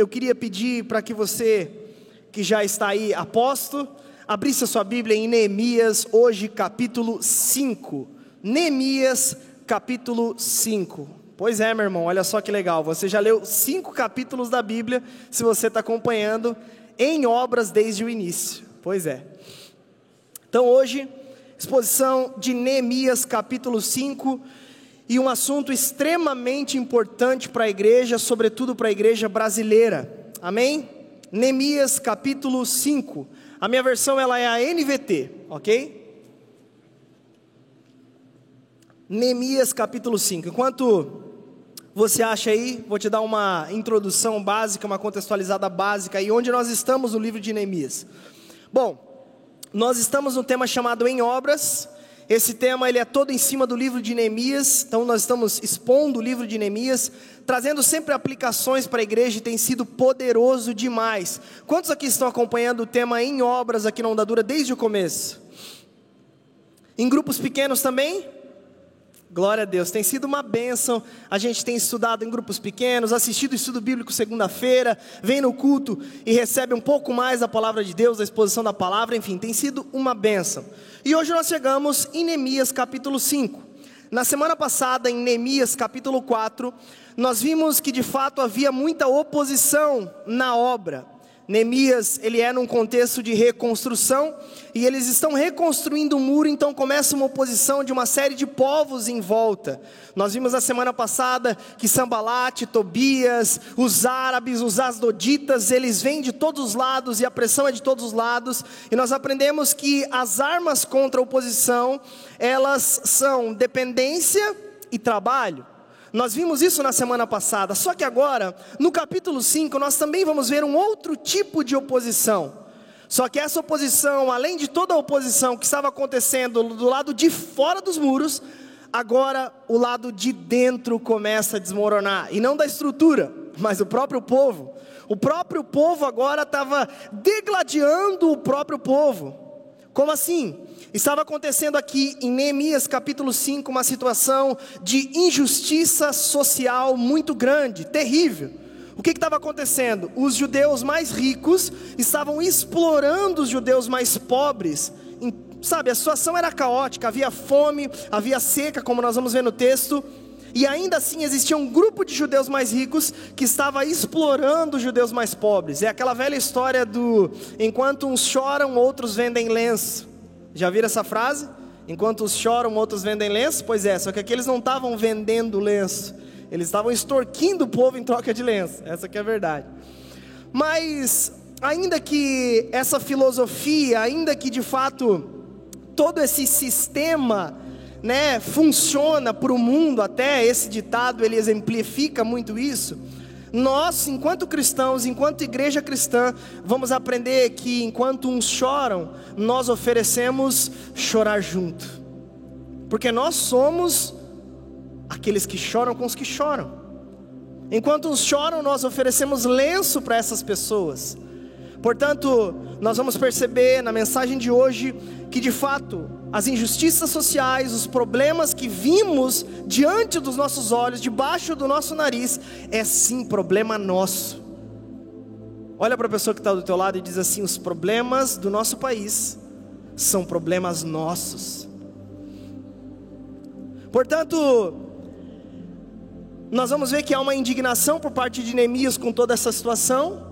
eu queria pedir para que você, que já está aí aposto, abrisse a sua Bíblia em Neemias, hoje capítulo 5. Neemias, capítulo 5. Pois é, meu irmão, olha só que legal. Você já leu cinco capítulos da Bíblia, se você está acompanhando, em obras desde o início. Pois é. Então hoje, exposição de Neemias, capítulo 5 e um assunto extremamente importante para a igreja, sobretudo para a igreja brasileira. Amém? Neemias capítulo 5. A minha versão ela é a NVT, ok? Neemias capítulo 5. Enquanto você acha aí, vou te dar uma introdução básica, uma contextualizada básica e onde nós estamos no livro de Neemias. Bom, nós estamos no tema chamado Em Obras, esse tema ele é todo em cima do livro de Neemias, então nós estamos expondo o livro de Neemias, trazendo sempre aplicações para a igreja e tem sido poderoso demais. Quantos aqui estão acompanhando o tema em obras aqui na Ondadura desde o começo? Em grupos pequenos também? Glória a Deus, tem sido uma bênção. A gente tem estudado em grupos pequenos, assistido estudo bíblico segunda-feira, vem no culto e recebe um pouco mais da palavra de Deus, da exposição da palavra, enfim, tem sido uma bênção. E hoje nós chegamos em Neemias capítulo 5. Na semana passada, em Neemias capítulo 4, nós vimos que de fato havia muita oposição na obra. Neemias, ele é num contexto de reconstrução, e eles estão reconstruindo o muro, então começa uma oposição de uma série de povos em volta. Nós vimos na semana passada que Sambalate, Tobias, os árabes, os asdoditas, eles vêm de todos os lados e a pressão é de todos os lados, e nós aprendemos que as armas contra a oposição, elas são dependência e trabalho. Nós vimos isso na semana passada, só que agora, no capítulo 5, nós também vamos ver um outro tipo de oposição. Só que essa oposição, além de toda a oposição que estava acontecendo do lado de fora dos muros, agora o lado de dentro começa a desmoronar, e não da estrutura, mas o próprio povo. O próprio povo agora estava degladiando o próprio povo. Como assim? Estava acontecendo aqui em Neemias capítulo 5 uma situação de injustiça social muito grande, terrível. O que estava acontecendo? Os judeus mais ricos estavam explorando os judeus mais pobres. Sabe, a situação era caótica, havia fome, havia seca, como nós vamos ver no texto. E ainda assim existia um grupo de judeus mais ricos que estava explorando os judeus mais pobres. É aquela velha história do enquanto uns choram, outros vendem lenço. Já viram essa frase? Enquanto uns choram, outros vendem lenço? Pois é, só que aqueles não estavam vendendo lenço, eles estavam extorquindo o povo em troca de lenço, essa que é a verdade. Mas, ainda que essa filosofia, ainda que de fato todo esse sistema né, funciona para o mundo, até esse ditado ele exemplifica muito isso nós, enquanto cristãos, enquanto igreja cristã, vamos aprender que enquanto uns choram, nós oferecemos chorar junto, porque nós somos aqueles que choram com os que choram. Enquanto uns choram, nós oferecemos lenço para essas pessoas. Portanto, nós vamos perceber na mensagem de hoje que de fato as injustiças sociais, os problemas que vimos diante dos nossos olhos, debaixo do nosso nariz, é sim problema nosso. Olha para a pessoa que está do teu lado e diz assim: os problemas do nosso país são problemas nossos. Portanto, nós vamos ver que há uma indignação por parte de Neemias com toda essa situação,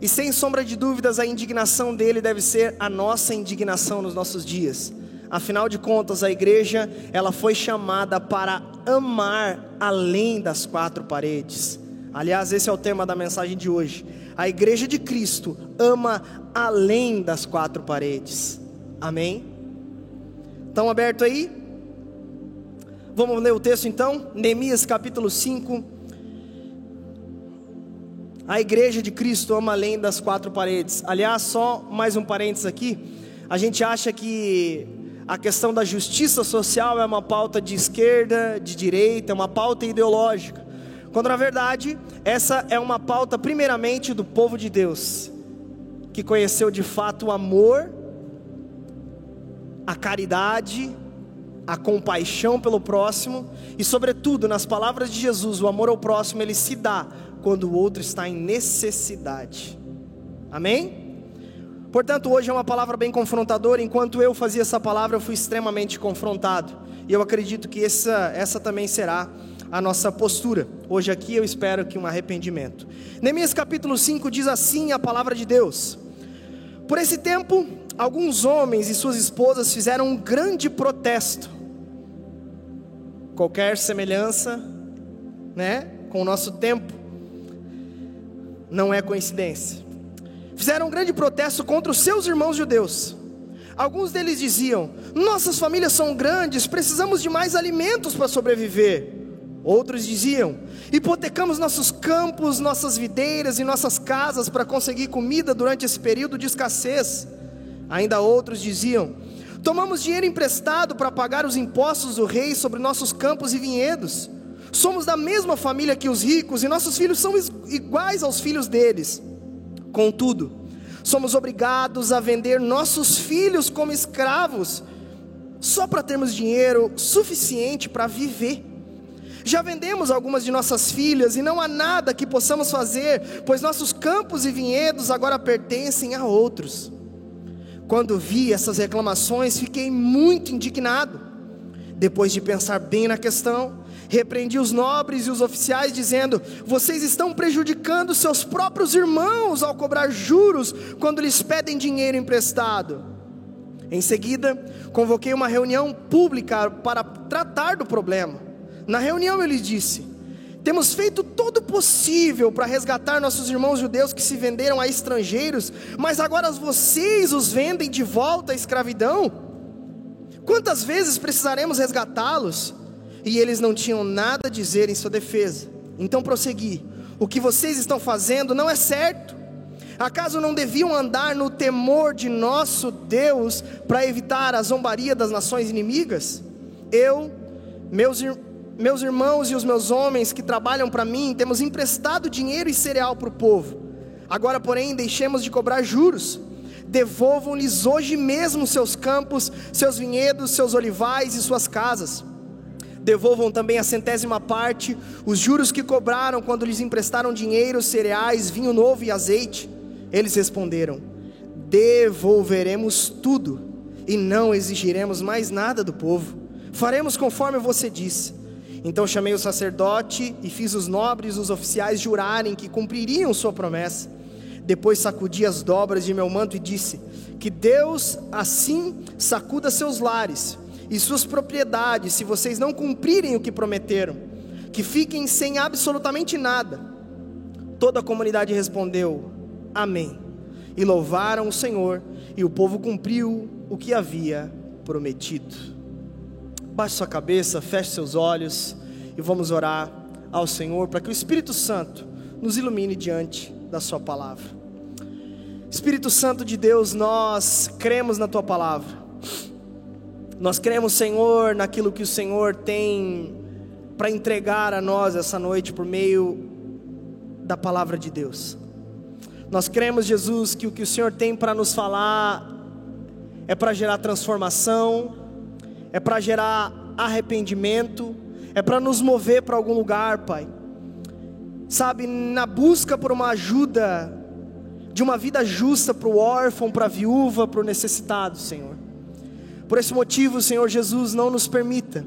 e sem sombra de dúvidas, a indignação dele deve ser a nossa indignação nos nossos dias. Afinal de contas, a igreja, ela foi chamada para amar além das quatro paredes. Aliás, esse é o tema da mensagem de hoje. A igreja de Cristo ama além das quatro paredes. Amém? Estão aberto aí? Vamos ler o texto então? Neemias capítulo 5. A igreja de Cristo ama além das quatro paredes. Aliás, só mais um parênteses aqui. A gente acha que a questão da justiça social é uma pauta de esquerda, de direita, é uma pauta ideológica. Quando na verdade, essa é uma pauta primeiramente do povo de Deus, que conheceu de fato o amor, a caridade, a compaixão pelo próximo e, sobretudo, nas palavras de Jesus, o amor ao próximo ele se dá quando o outro está em necessidade. Amém? Portanto, hoje é uma palavra bem confrontadora. Enquanto eu fazia essa palavra, eu fui extremamente confrontado. E eu acredito que essa, essa também será a nossa postura. Hoje aqui eu espero que um arrependimento. Neemias capítulo 5 diz assim a palavra de Deus: Por esse tempo, alguns homens e suas esposas fizeram um grande protesto. Qualquer semelhança, né, com o nosso tempo não é coincidência. Fizeram um grande protesto contra os seus irmãos judeus. Alguns deles diziam: Nossas famílias são grandes, precisamos de mais alimentos para sobreviver. Outros diziam: Hipotecamos nossos campos, nossas videiras e nossas casas para conseguir comida durante esse período de escassez. Ainda outros diziam: Tomamos dinheiro emprestado para pagar os impostos do rei sobre nossos campos e vinhedos. Somos da mesma família que os ricos e nossos filhos são iguais aos filhos deles. Contudo, somos obrigados a vender nossos filhos como escravos, só para termos dinheiro suficiente para viver. Já vendemos algumas de nossas filhas e não há nada que possamos fazer, pois nossos campos e vinhedos agora pertencem a outros. Quando vi essas reclamações, fiquei muito indignado. Depois de pensar bem na questão, repreendi os nobres e os oficiais, dizendo: Vocês estão prejudicando seus próprios irmãos ao cobrar juros quando lhes pedem dinheiro emprestado. Em seguida, convoquei uma reunião pública para tratar do problema. Na reunião, eu lhes disse: temos feito todo o possível para resgatar nossos irmãos judeus que se venderam a estrangeiros, mas agora vocês os vendem de volta à escravidão? Quantas vezes precisaremos resgatá-los? E eles não tinham nada a dizer em sua defesa. Então prossegui: O que vocês estão fazendo não é certo. Acaso não deviam andar no temor de nosso Deus para evitar a zombaria das nações inimigas? Eu, meus meus irmãos e os meus homens que trabalham para mim, temos emprestado dinheiro e cereal para o povo. Agora, porém, deixemos de cobrar juros. Devolvam-lhes hoje mesmo seus campos, seus vinhedos, seus olivais e suas casas. Devolvam também a centésima parte, os juros que cobraram quando lhes emprestaram dinheiro, cereais, vinho novo e azeite. Eles responderam: Devolveremos tudo e não exigiremos mais nada do povo. Faremos conforme você disse. Então chamei o sacerdote e fiz os nobres os oficiais jurarem que cumpririam sua promessa. Depois sacudi as dobras de meu manto e disse: Que Deus assim sacuda seus lares e suas propriedades, se vocês não cumprirem o que prometeram, que fiquem sem absolutamente nada. Toda a comunidade respondeu: Amém. E louvaram o Senhor, e o povo cumpriu o que havia prometido. Baixe sua cabeça, feche seus olhos e vamos orar ao Senhor para que o Espírito Santo nos ilumine diante da Sua palavra. Espírito Santo de Deus, nós cremos na Tua palavra, nós cremos, Senhor, naquilo que o Senhor tem para entregar a nós essa noite por meio da palavra de Deus. Nós cremos, Jesus, que o que o Senhor tem para nos falar é para gerar transformação, é para gerar arrependimento, é para nos mover para algum lugar, Pai. Sabe, na busca por uma ajuda, de uma vida justa para o órfão, para a viúva, para o necessitado, Senhor. Por esse motivo, Senhor Jesus, não nos permita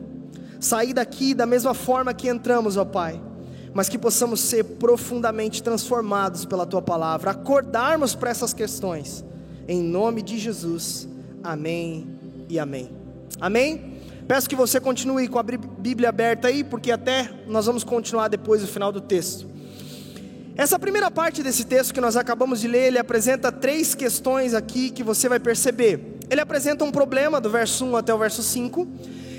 sair daqui da mesma forma que entramos, ó Pai, mas que possamos ser profundamente transformados pela Tua palavra, acordarmos para essas questões, em nome de Jesus, amém e amém. Amém? Peço que você continue com a Bíblia aberta aí, porque até nós vamos continuar depois do final do texto. Essa primeira parte desse texto que nós acabamos de ler, ele apresenta três questões aqui que você vai perceber. Ele apresenta um problema do verso 1 até o verso 5.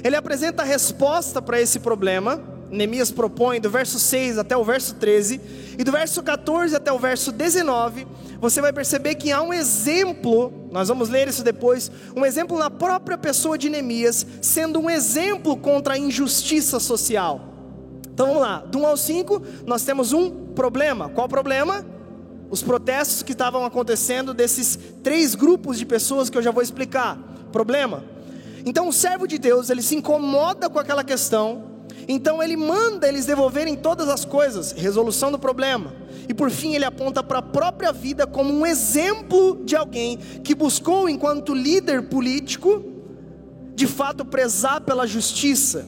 Ele apresenta a resposta para esse problema. Neemias propõe do verso 6 até o verso 13. E do verso 14 até o verso 19, você vai perceber que há um exemplo, nós vamos ler isso depois, um exemplo na própria pessoa de Neemias, sendo um exemplo contra a injustiça social. Então vamos lá, do 1 ao 5, nós temos um problema. Qual problema? Os protestos que estavam acontecendo desses três grupos de pessoas que eu já vou explicar. Problema. Então o servo de Deus, ele se incomoda com aquela questão, Então ele manda eles devolverem todas as coisas, resolução do problema. E por fim ele aponta para a própria vida como um exemplo de alguém que buscou, enquanto líder político, de fato prezar pela justiça,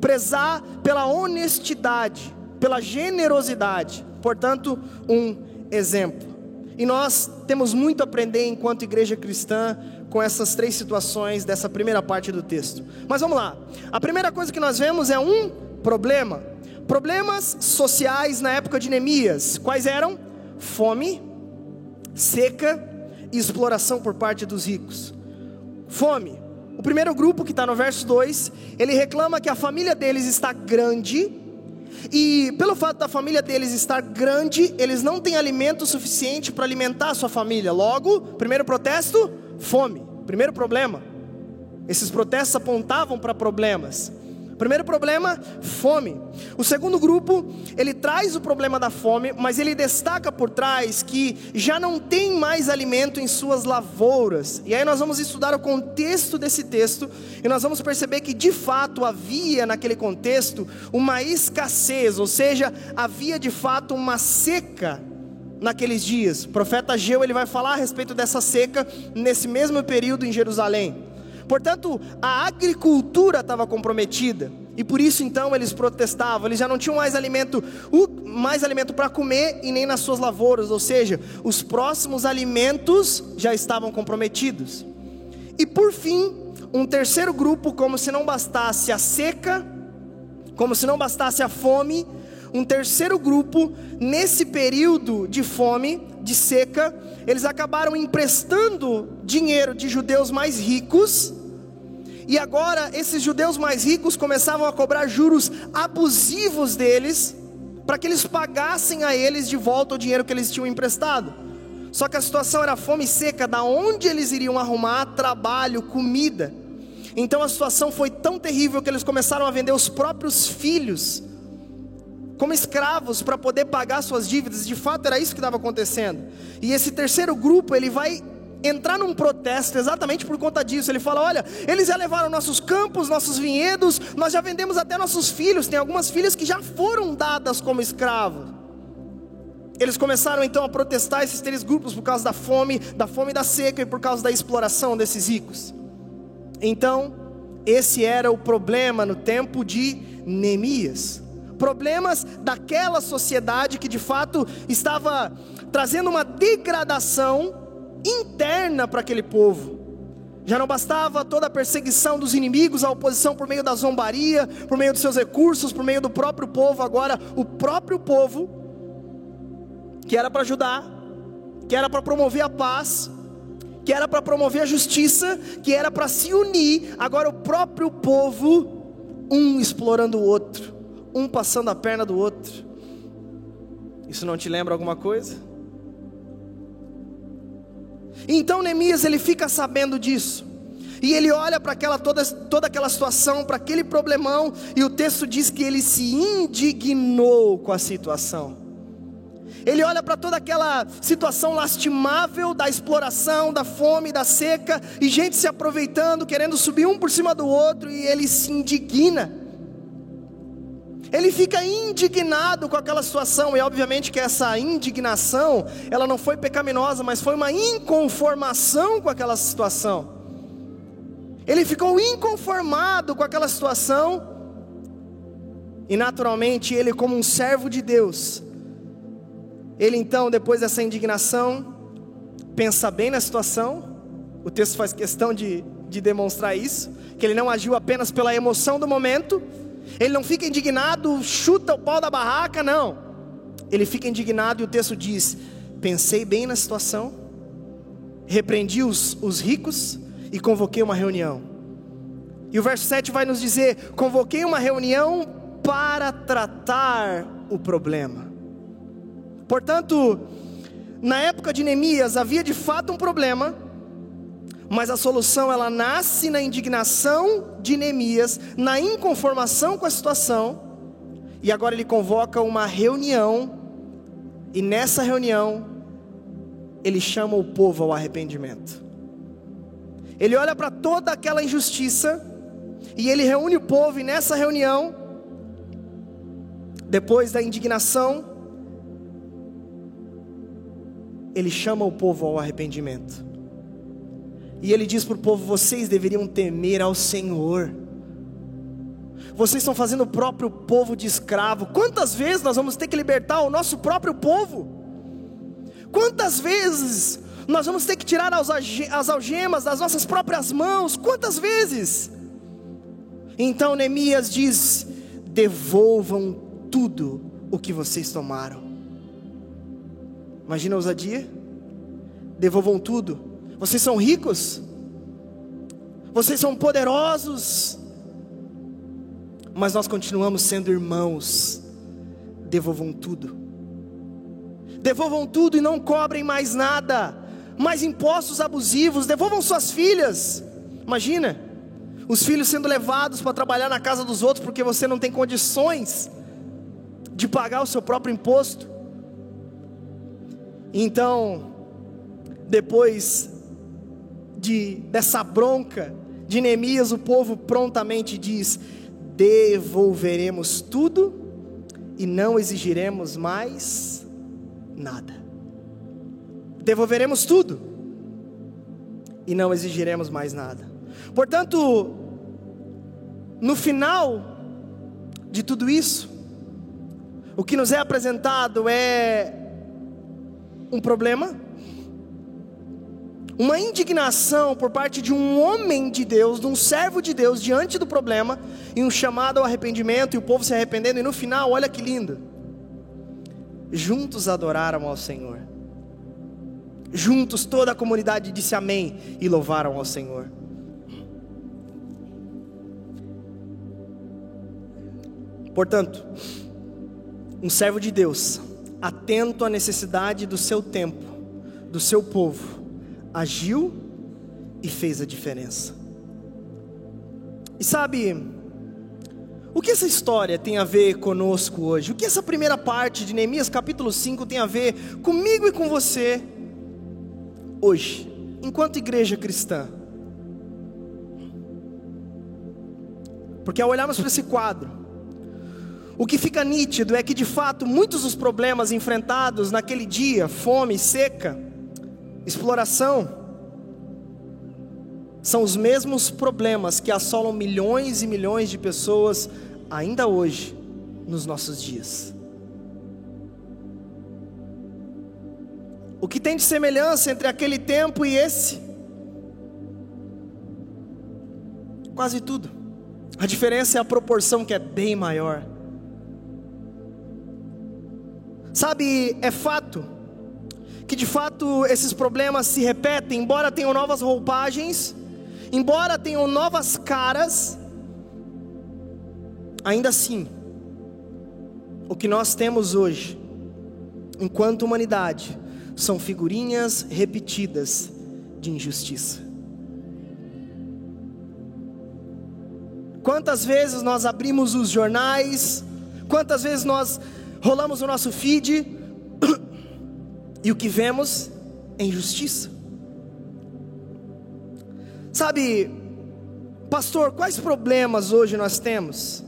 prezar pela honestidade, pela generosidade. Portanto, um exemplo. E nós temos muito a aprender enquanto igreja cristã com essas três situações dessa primeira parte do texto. Mas vamos lá. A primeira coisa que nós vemos é um problema. Problemas sociais na época de Neemias. Quais eram? Fome, seca e exploração por parte dos ricos. Fome. O primeiro grupo, que está no verso 2, ele reclama que a família deles está grande e pelo fato da família deles estar grande, eles não têm alimento suficiente para alimentar a sua família. Logo, primeiro protesto, fome. Primeiro problema. Esses protestos apontavam para problemas. Primeiro problema, fome. O segundo grupo, ele traz o problema da fome, mas ele destaca por trás que já não tem mais alimento em suas lavouras. E aí nós vamos estudar o contexto desse texto e nós vamos perceber que de fato havia naquele contexto uma escassez, ou seja, havia de fato uma seca naqueles dias. O profeta Ageu ele vai falar a respeito dessa seca nesse mesmo período em Jerusalém. Portanto, a agricultura estava comprometida. E por isso então eles protestavam, eles já não tinham mais alimento, mais alimento para comer e nem nas suas lavouras, ou seja, os próximos alimentos já estavam comprometidos. E por fim, um terceiro grupo, como se não bastasse a seca, como se não bastasse a fome, um terceiro grupo, nesse período de fome, de seca, eles acabaram emprestando dinheiro de judeus mais ricos, e agora esses judeus mais ricos começavam a cobrar juros abusivos deles, para que eles pagassem a eles de volta o dinheiro que eles tinham emprestado. Só que a situação era fome seca, da onde eles iriam arrumar trabalho, comida. Então a situação foi tão terrível que eles começaram a vender os próprios filhos como escravos para poder pagar suas dívidas. De fato, era isso que estava acontecendo. E esse terceiro grupo, ele vai entrar num protesto exatamente por conta disso. Ele fala: Olha, eles já levaram nossos campos, nossos vinhedos, nós já vendemos até nossos filhos. Tem algumas filhas que já foram dadas como escravos. Eles começaram então a protestar esses três grupos por causa da fome, da fome da seca e por causa da exploração desses ricos. Então, esse era o problema no tempo de Neemias problemas daquela sociedade que de fato estava trazendo uma degradação interna para aquele povo. Já não bastava toda a perseguição dos inimigos, a oposição por meio da zombaria, por meio dos seus recursos, por meio do próprio povo, agora o próprio povo, que era para ajudar, que era para promover a paz, que era para promover a justiça, que era para se unir, agora o próprio povo, um explorando o outro um passando a perna do outro. Isso não te lembra alguma coisa? Então Neemias ele fica sabendo disso. E ele olha para aquela toda, toda aquela situação, para aquele problemão, e o texto diz que ele se indignou com a situação. Ele olha para toda aquela situação lastimável da exploração, da fome, da seca, e gente se aproveitando, querendo subir um por cima do outro, e ele se indigna. Ele fica indignado com aquela situação, e obviamente que essa indignação, ela não foi pecaminosa, mas foi uma inconformação com aquela situação. Ele ficou inconformado com aquela situação, e naturalmente ele, como um servo de Deus, ele então, depois dessa indignação, pensa bem na situação, o texto faz questão de, de demonstrar isso, que ele não agiu apenas pela emoção do momento, ele não fica indignado, chuta o pau da barraca, não. Ele fica indignado e o texto diz: Pensei bem na situação, repreendi os, os ricos e convoquei uma reunião. E o verso 7 vai nos dizer: Convoquei uma reunião para tratar o problema. Portanto, na época de Neemias havia de fato um problema, mas a solução ela nasce na indignação de Neemias, na inconformação com a situação, e agora ele convoca uma reunião, e nessa reunião ele chama o povo ao arrependimento. Ele olha para toda aquela injustiça e ele reúne o povo, e nessa reunião Depois da indignação, ele chama o povo ao arrependimento. E ele diz para o povo: vocês deveriam temer ao Senhor. Vocês estão fazendo o próprio povo de escravo. Quantas vezes nós vamos ter que libertar o nosso próprio povo? Quantas vezes nós vamos ter que tirar as algemas das nossas próprias mãos? Quantas vezes? Então Neemias diz: devolvam tudo o que vocês tomaram. Imagina a ousadia? Devolvam tudo. Vocês são ricos? Vocês são poderosos? Mas nós continuamos sendo irmãos. Devolvam tudo. Devolvam tudo e não cobrem mais nada. Mais impostos abusivos. Devolvam suas filhas. Imagina os filhos sendo levados para trabalhar na casa dos outros porque você não tem condições de pagar o seu próprio imposto. Então, depois de dessa bronca de Neemias, o povo prontamente diz: devolveremos tudo e não exigiremos mais nada. Devolveremos tudo e não exigiremos mais nada. Portanto, no final de tudo isso, o que nos é apresentado é um problema, uma indignação por parte de um homem de Deus, de um servo de Deus diante do problema, e um chamado ao arrependimento, e o povo se arrependendo, e no final, olha que lindo, juntos adoraram ao Senhor. Juntos toda a comunidade disse amém e louvaram ao Senhor. Portanto, um servo de Deus, atento à necessidade do seu tempo, do seu povo, agiu e fez a diferença. E sabe, o que essa história tem a ver conosco hoje? O que essa primeira parte de Neemias capítulo 5 tem a ver comigo e com você hoje, enquanto igreja cristã? Porque ao olharmos para esse quadro, o que fica nítido é que de fato muitos dos problemas enfrentados naquele dia, fome, seca, exploração, são os mesmos problemas que assolam milhões e milhões de pessoas ainda hoje, nos nossos dias. O que tem de semelhança entre aquele tempo e esse? Quase tudo. A diferença é a proporção que é bem maior. Sabe, é fato que de fato esses problemas se repetem, embora tenham novas roupagens, embora tenham novas caras, ainda assim, o que nós temos hoje, enquanto humanidade, são figurinhas repetidas de injustiça. Quantas vezes nós abrimos os jornais, quantas vezes nós rolamos o nosso feed e o que vemos é injustiça. Sabe, pastor, quais problemas hoje nós temos?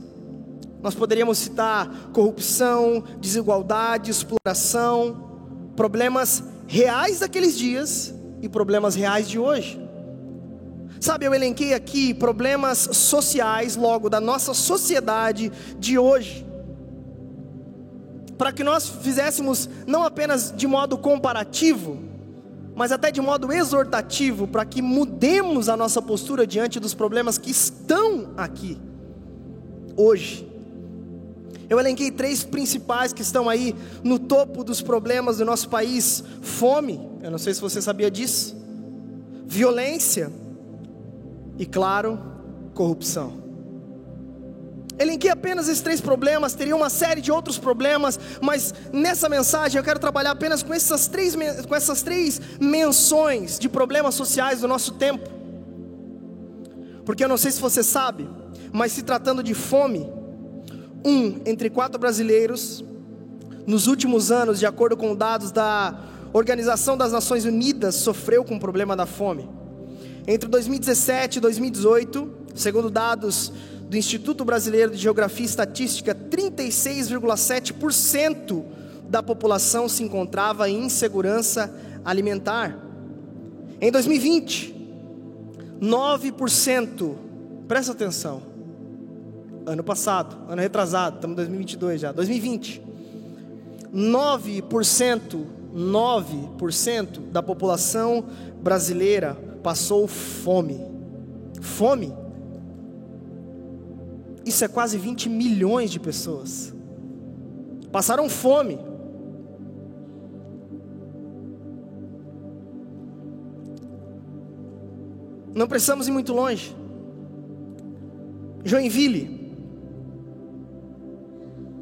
Nós poderíamos citar corrupção, desigualdade, exploração, problemas reais daqueles dias e problemas reais de hoje. Sabe, eu elenquei aqui problemas sociais, logo, da nossa sociedade de hoje para que nós fizéssemos não apenas de modo comparativo, mas até de modo exortativo, para que mudemos a nossa postura diante dos problemas que estão aqui, hoje. Eu elenquei três principais que estão aí no topo dos problemas do nosso país: fome, eu não sei se você sabia disso, violência e, claro, corrupção. Elenquei apenas esses três problemas, teria uma série de outros problemas, mas nessa mensagem eu quero trabalhar apenas com essas três, com essas três menções de problemas sociais do nosso tempo. Porque eu não sei se você sabe, mas se tratando de fome, um entre quatro brasileiros, nos últimos anos, de acordo com dados da Organização das Nações Unidas, sofreu com o problema da fome. Entre 2017 e 2018, segundo dados do Instituto Brasileiro de Geografia e Estatística, 36,7% da população se encontrava em insegurança alimentar. Em 2020, 9%, presta atenção, ano passado, ano retrasado, estamos em 2022 já, 2020, 9%, 9% da população brasileira passou fome. Fome. Isso é quase 20 milhões de pessoas. Passaram fome. Não precisamos ir muito longe. Joinville.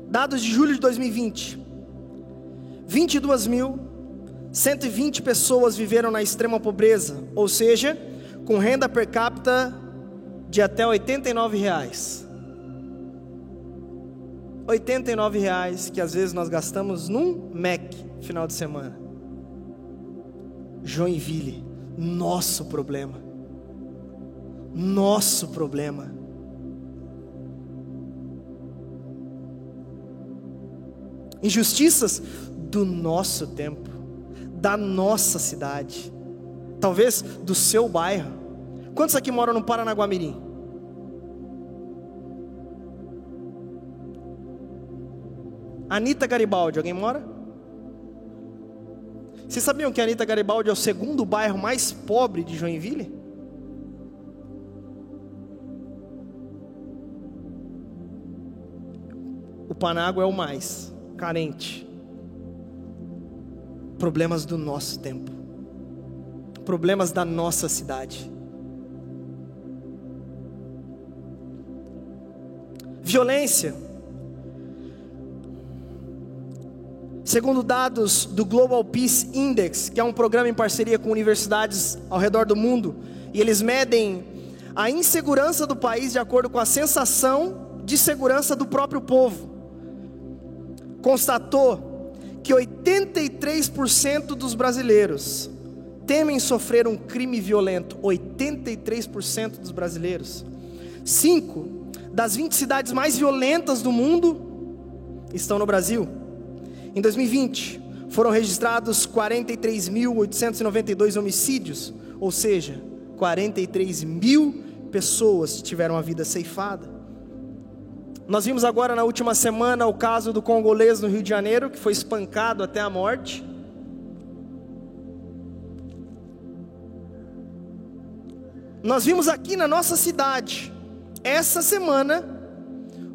Dados de julho de 2020. 22.120 pessoas viveram na extrema pobreza, ou seja, com renda per capita de até 89 reais. 89 reais que às vezes nós gastamos num Mac final de semana. Joinville, nosso problema. Nosso problema. Injustiças do nosso tempo, da nossa cidade, talvez do seu bairro. Quantos aqui moram no Paranaguamirim? Anitta Garibaldi, alguém mora? Vocês sabiam que Anitta Garibaldi é o segundo bairro mais pobre de Joinville? O Panágua é o mais carente. Problemas do nosso tempo. Problemas da nossa cidade. Violência. Segundo dados do Global Peace Index, que é um programa em parceria com universidades ao redor do mundo, e eles medem a insegurança do país de acordo com a sensação de segurança do próprio povo. Constatou que 83% dos brasileiros temem sofrer um crime violento. 83% dos brasileiros. Cinco das 20 cidades mais violentas do mundo estão no Brasil. Em 2020, foram registrados 43.892 homicídios, ou seja, 43 mil pessoas tiveram a vida ceifada. Nós vimos agora na última semana o caso do congolês no Rio de Janeiro, que foi espancado até a morte. Nós vimos aqui na nossa cidade essa semana,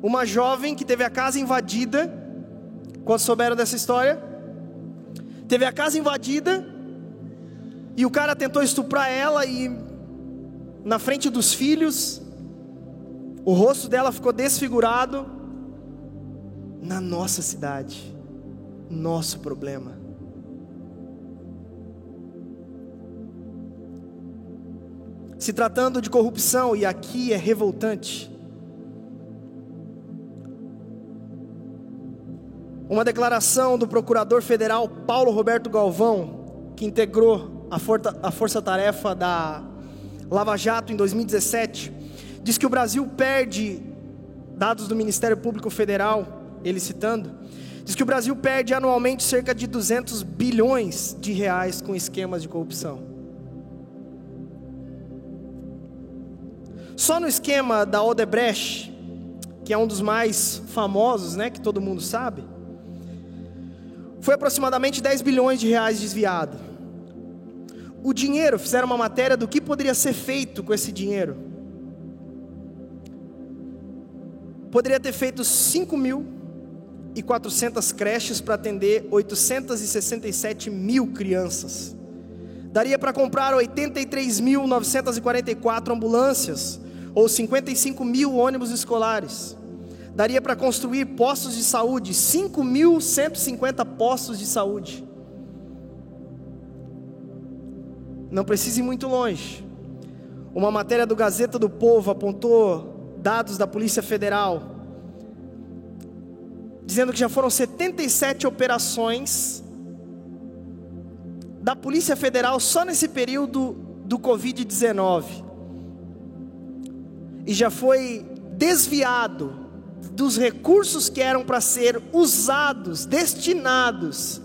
uma jovem que teve a casa invadida, quando souberam dessa história? Teve a casa invadida, e o cara tentou estuprar ela, e na frente dos filhos, o rosto dela ficou desfigurado, na nossa cidade, nosso problema. Se tratando de corrupção, e aqui é revoltante, uma declaração do procurador federal Paulo Roberto Galvão, que integrou a força-tarefa força da Lava Jato em 2017, diz que o Brasil perde, dados do Ministério Público Federal, ele citando, diz que o Brasil perde anualmente cerca de 200 bilhões de reais com esquemas de corrupção. Só no esquema da Odebrecht, que é um dos mais famosos, né, que todo mundo sabe, foi aproximadamente 10 bilhões de reais desviado. O dinheiro, fizeram uma matéria do que poderia ser feito com esse dinheiro. Poderia ter feito 5 mil e 400 creches para atender 867 mil crianças. Daria para comprar 83.944 ambulâncias ou 55 mil ônibus escolares. Daria para construir postos de saúde, 5.150 postos de saúde. Não precise ir muito longe. Uma matéria do Gazeta do Povo apontou dados da Polícia Federal, dizendo que já foram 77 operações da Polícia Federal só nesse período do Covid-19 e já foi desviado dos recursos que eram para ser usados, destinados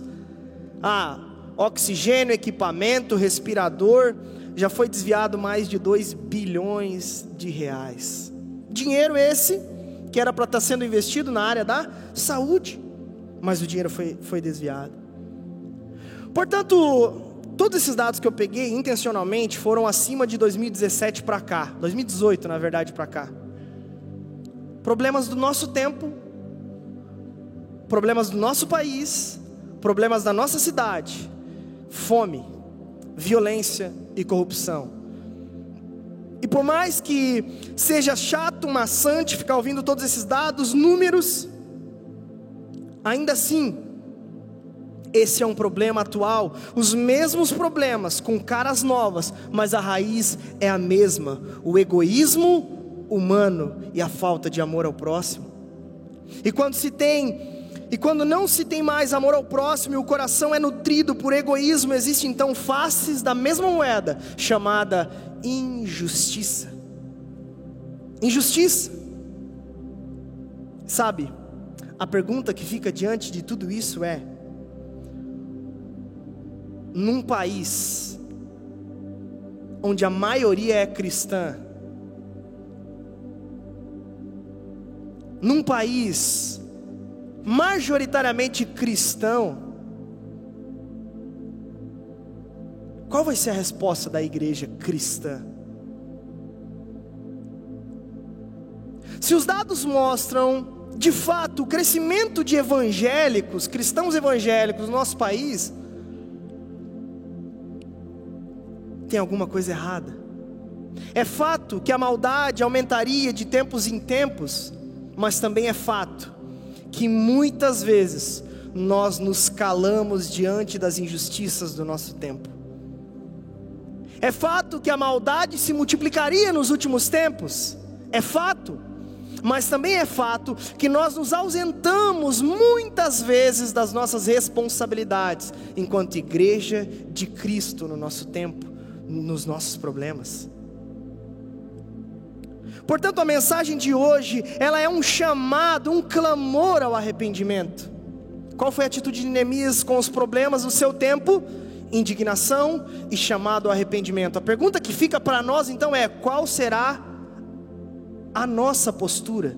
a oxigênio, equipamento, respirador, já foi desviado mais de 2 bilhões de reais. Dinheiro esse que era para estar tá sendo investido na área da saúde, mas o dinheiro foi, foi desviado. Portanto, todos esses dados que eu peguei intencionalmente foram acima de 2017 para cá, 2018 na verdade para cá. Problemas do nosso tempo, problemas do nosso país, problemas da nossa cidade, fome, violência e corrupção. E por mais que seja chato, maçante ficar ouvindo todos esses dados, números, ainda assim, esse é um problema atual, os mesmos problemas com caras novas, mas a raiz é a mesma: o egoísmo humano e a falta de amor ao próximo. E quando se tem e quando não se tem mais amor ao próximo e o coração é nutrido por egoísmo, existe então faces da mesma moeda, chamada injustiça. Injustiça. Sabe, a pergunta que fica diante de tudo isso é: num país onde a maioria é cristã, num país majoritariamente cristão, qual vai ser a resposta da igreja cristã? Se os dados mostram, de fato, o crescimento de evangélicos, cristãos evangélicos no nosso país, tem alguma coisa errada. É fato que a maldade aumentaria de tempos em tempos, mas também é fato que muitas vezes nós nos calamos diante das injustiças do nosso tempo. É fato que a maldade se multiplicaria nos últimos tempos, é fato, mas também é fato que nós nos ausentamos muitas vezes das nossas responsabilidades enquanto igreja de Cristo no nosso tempo, nos nossos problemas. Portanto, a mensagem de hoje, ela é um chamado, um clamor ao arrependimento. Qual foi a atitude de Neemias com os problemas do seu tempo? Indignação e chamado ao arrependimento. A pergunta que fica para nós então é: qual será a nossa postura?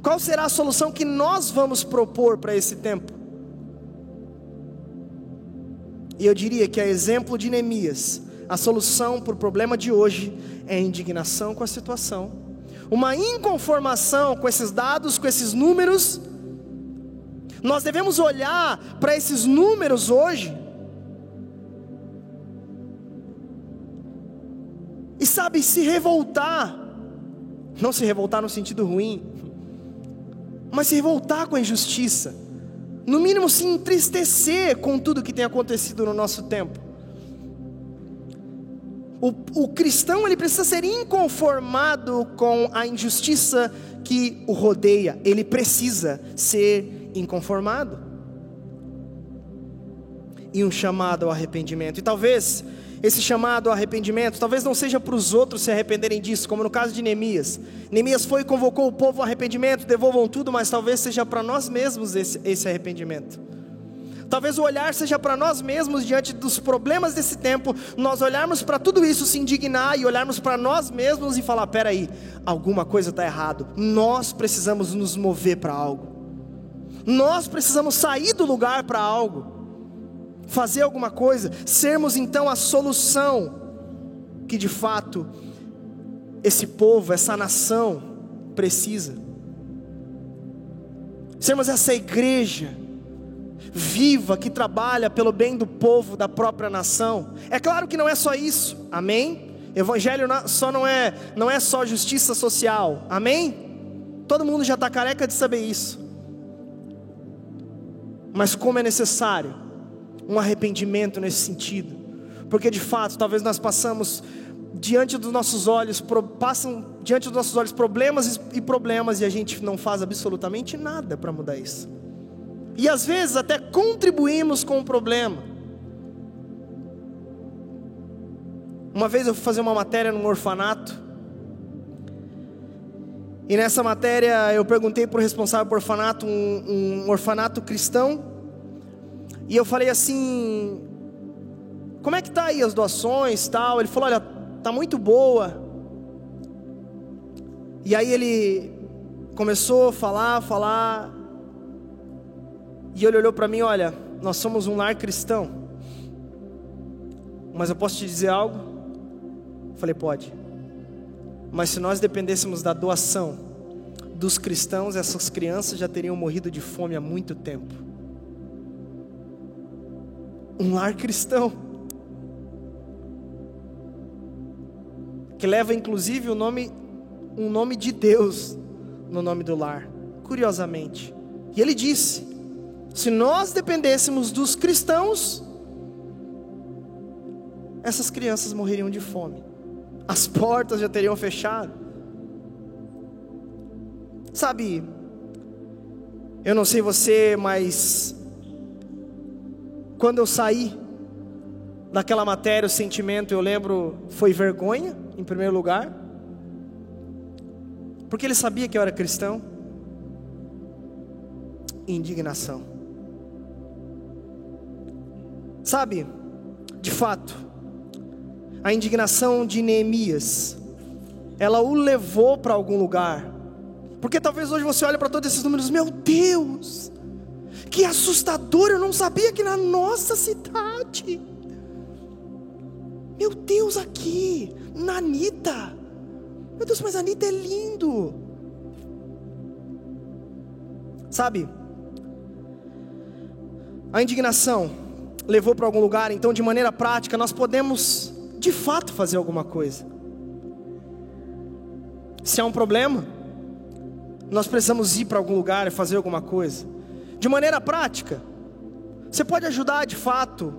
Qual será a solução que nós vamos propor para esse tempo? E eu diria que a exemplo de Neemias, a solução para o problema de hoje é indignação com a situação uma inconformação com esses dados, com esses números. Nós devemos olhar para esses números hoje e sabe se revoltar, não se revoltar no sentido ruim, mas se revoltar com a injustiça, no mínimo se entristecer com tudo que tem acontecido no nosso tempo. O, o cristão ele precisa ser inconformado com a injustiça que o rodeia, ele precisa ser inconformado. E um chamado ao arrependimento. E talvez esse chamado ao arrependimento, talvez não seja para os outros se arrependerem disso, como no caso de Neemias. Neemias foi e convocou o povo ao arrependimento, devolvam tudo, mas talvez seja para nós mesmos esse, esse arrependimento. Talvez o olhar seja para nós mesmos diante dos problemas desse tempo, nós olharmos para tudo isso, se indignar e olharmos para nós mesmos e falar: peraí, alguma coisa está errado. Nós precisamos nos mover para algo. Nós precisamos sair do lugar para algo, fazer alguma coisa, sermos então a solução que de fato esse povo, essa nação precisa. Sermos essa igreja viva, que trabalha pelo bem do povo, da própria nação. É claro que não é só isso, amém? Evangelho só não é, não é só justiça social, amém? Todo mundo já está careca de saber isso. Mas como é necessário um arrependimento nesse sentido, porque de fato, talvez nós passamos diante dos nossos olhos, passam diante dos nossos olhos problemas e problemas e a gente não faz absolutamente nada para mudar isso e às vezes até contribuímos com o problema. Uma vez eu fui fazer uma matéria num orfanato, E nessa matéria eu perguntei para o responsável por orfanato, um, um orfanato cristão, e eu falei assim: como é que tá aí as doações, tal? Ele falou: olha, tá muito boa. E aí ele começou a falar, falar, e ele olhou para mim: olha, nós somos um lar cristão, mas eu posso te dizer algo? Eu falei: pode. Mas se nós dependêssemos da doação dos cristãos, essas crianças já teriam morrido de fome há muito tempo. Um lar cristão. Que leva inclusive o nome um nome de Deus no nome do lar, curiosamente. E ele disse: se nós dependêssemos dos cristãos, essas crianças morreriam de fome as portas já teriam fechado. Sabe, eu não sei você, mas quando eu saí daquela matéria, o sentimento, eu lembro, foi vergonha, em primeiro lugar, porque ele sabia que eu era cristão, e indignação. Sabe, de fato, a indignação de Neemias, ela o levou para algum lugar. Porque talvez hoje você olhe para todos esses números, meu Deus, que assustador, eu não sabia que na nossa cidade. Meu Deus, aqui, na Anitta. Meu Deus, mas a Anitta é lindo. Sabe? A indignação levou para algum lugar, então de maneira prática nós podemos de fato fazer alguma coisa. Se há um problema, nós precisamos ir para algum lugar e fazer alguma coisa. De maneira prática, você pode ajudar de fato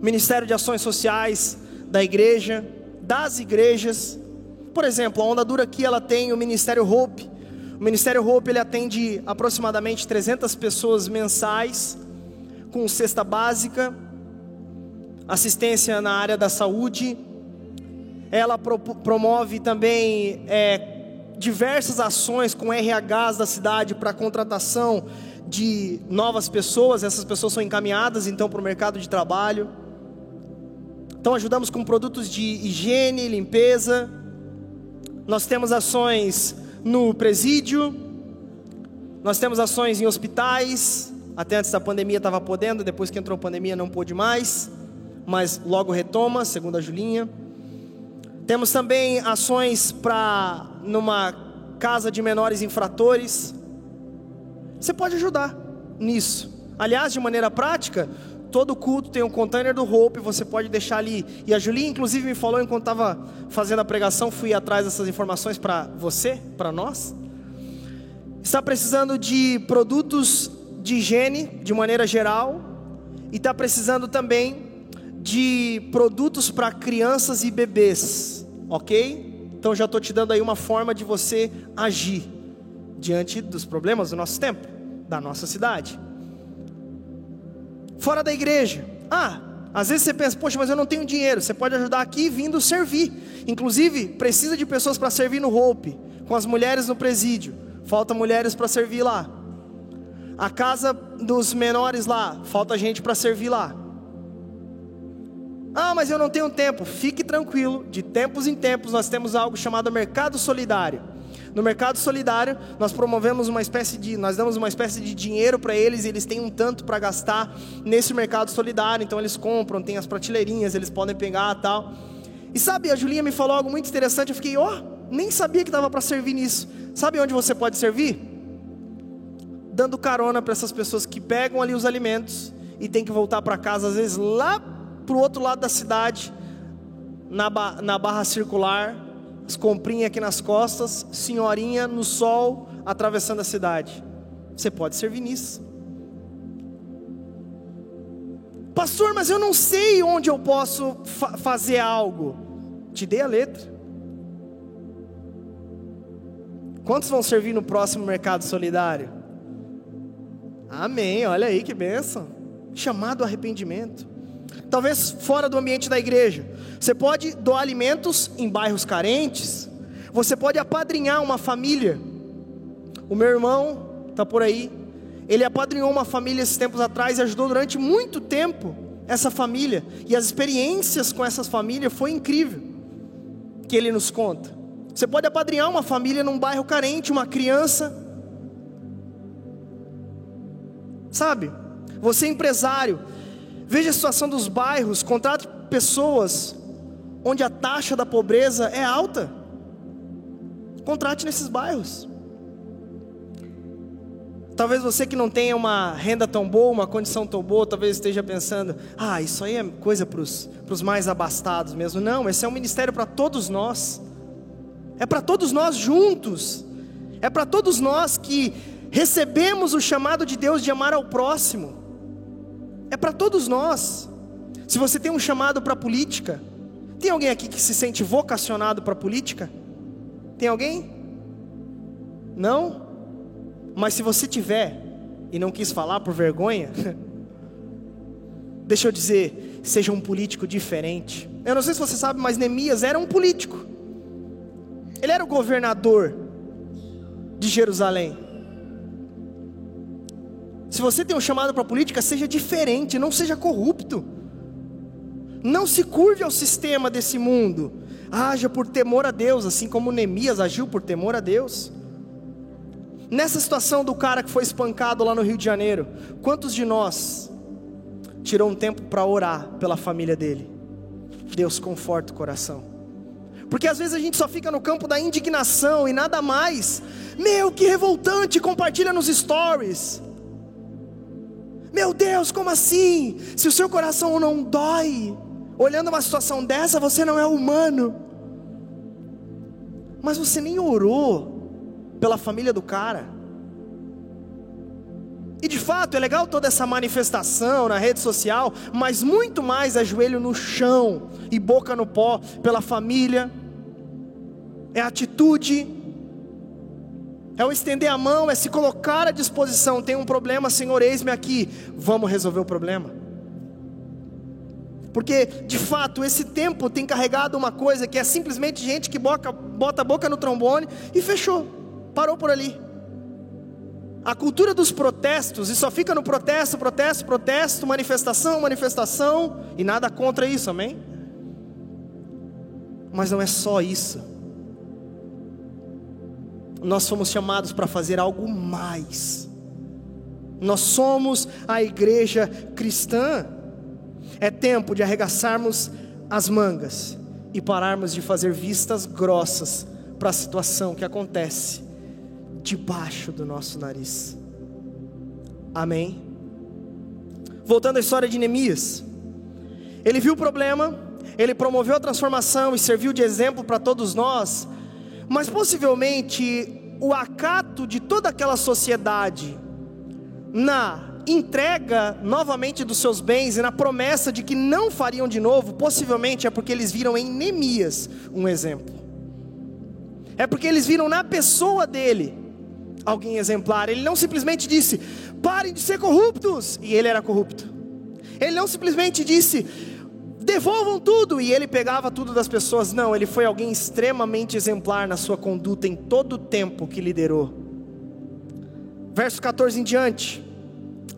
o Ministério de Ações Sociais da igreja, das igrejas. Por exemplo, a Onda Dura aqui ela tem o Ministério Hope. O Ministério Hope ele atende aproximadamente 300 pessoas mensais com cesta básica assistência na área da saúde. Ela pro, promove também é, diversas ações com RHs da cidade para contratação de novas pessoas. Essas pessoas são encaminhadas então para o mercado de trabalho. Então ajudamos com produtos de higiene, limpeza. Nós temos ações no presídio. Nós temos ações em hospitais. Até antes da pandemia estava podendo, depois que entrou a pandemia não pôde mais mas logo retoma, segundo a Julinha. Temos também ações para numa casa de menores infratores. Você pode ajudar nisso. Aliás, de maneira prática, todo culto tem um container do Hope, você pode deixar ali. E a Julinha, inclusive, me falou enquanto estava fazendo a pregação, fui atrás dessas informações para você, para nós. Está precisando de produtos de higiene, de maneira geral, e está precisando também de produtos para crianças e bebês, ok? Então já estou te dando aí uma forma de você agir diante dos problemas do nosso tempo, da nossa cidade. Fora da igreja, ah, às vezes você pensa, poxa, mas eu não tenho dinheiro. Você pode ajudar aqui vindo servir. Inclusive, precisa de pessoas para servir no Hope, com as mulheres no presídio. Falta mulheres para servir lá. A casa dos menores lá, falta gente para servir lá. Ah, mas eu não tenho tempo. Fique tranquilo, de tempos em tempos nós temos algo chamado mercado solidário. No mercado solidário, nós promovemos uma espécie de, nós damos uma espécie de dinheiro para eles, e eles têm um tanto para gastar nesse mercado solidário, então eles compram, tem as prateleirinhas, eles podem pegar, tal. E sabe, a Julinha me falou algo muito interessante, eu fiquei, ó, oh, nem sabia que dava para servir nisso. Sabe onde você pode servir? Dando carona para essas pessoas que pegam ali os alimentos e tem que voltar para casa às vezes lá para o outro lado da cidade, na, ba na barra circular, as comprinhas aqui nas costas, senhorinha no sol, atravessando a cidade. Você pode servir nisso. Pastor, mas eu não sei onde eu posso fa fazer algo. Te dei a letra. Quantos vão servir no próximo mercado solidário? Amém, olha aí que bênção. Chamado arrependimento talvez fora do ambiente da igreja. Você pode doar alimentos em bairros carentes. você pode apadrinhar uma família. O meu irmão está por aí, ele apadrinhou uma família esses tempos atrás e ajudou durante muito tempo essa família. E as experiências com essa família foi incrível. Que ele nos conta. Você pode apadrinhar uma família num bairro carente, uma criança. Sabe? Você é empresário, veja a situação dos bairros, contrate pessoas onde a taxa da pobreza é alta. Contrate nesses bairros. Talvez você que não tenha uma renda tão boa, uma condição tão boa, talvez esteja pensando: ah, isso aí é coisa para os mais abastados mesmo. Não, esse é um ministério para todos nós, é para todos nós juntos, é para todos nós que recebemos o chamado de Deus de amar ao próximo, é para todos nós. Se você tem um chamado para política, tem alguém aqui que se sente vocacionado para política? Tem alguém? Não? Mas se você tiver e não quis falar por vergonha, deixa eu dizer, seja um político diferente. Eu não sei se você sabe, mas Neemias era um político. Ele era o governador de Jerusalém. Se você tem um chamado para a política, seja diferente, não seja corrupto. Não se curve ao sistema desse mundo. Haja por temor a Deus, assim como Neemias agiu por temor a Deus. Nessa situação do cara que foi espancado lá no Rio de Janeiro, quantos de nós tirou um tempo para orar pela família dele? Deus conforta o coração. Porque às vezes a gente só fica no campo da indignação e nada mais. Meu, que revoltante, compartilha nos stories. Meu Deus, como assim? Se o seu coração não dói, olhando uma situação dessa, você não é humano. Mas você nem orou pela família do cara. E de fato é legal toda essa manifestação na rede social, mas muito mais é joelho no chão e boca no pó pela família, é atitude, é o estender a mão, é se colocar à disposição. Tem um problema, Senhor, eis-me aqui, vamos resolver o problema. Porque de fato esse tempo tem carregado uma coisa que é simplesmente gente que bota, bota a boca no trombone e fechou parou por ali. A cultura dos protestos, e só fica no protesto, protesto, protesto, manifestação, manifestação, e nada contra isso, amém? Mas não é só isso. Nós fomos chamados para fazer algo mais. Nós somos a igreja cristã. É tempo de arregaçarmos as mangas e pararmos de fazer vistas grossas para a situação que acontece debaixo do nosso nariz. Amém? Voltando à história de Neemias, ele viu o problema, ele promoveu a transformação e serviu de exemplo para todos nós, mas possivelmente o acato de toda aquela sociedade na entrega novamente dos seus bens e na promessa de que não fariam de novo, possivelmente é porque eles viram em Neemias um exemplo. É porque eles viram na pessoa dele alguém exemplar. Ele não simplesmente disse, parem de ser corruptos, e ele era corrupto. Ele não simplesmente disse, devolvam tudo, e ele pegava tudo das pessoas. Não, ele foi alguém extremamente exemplar na sua conduta em todo o tempo que liderou. Verso 14 em diante,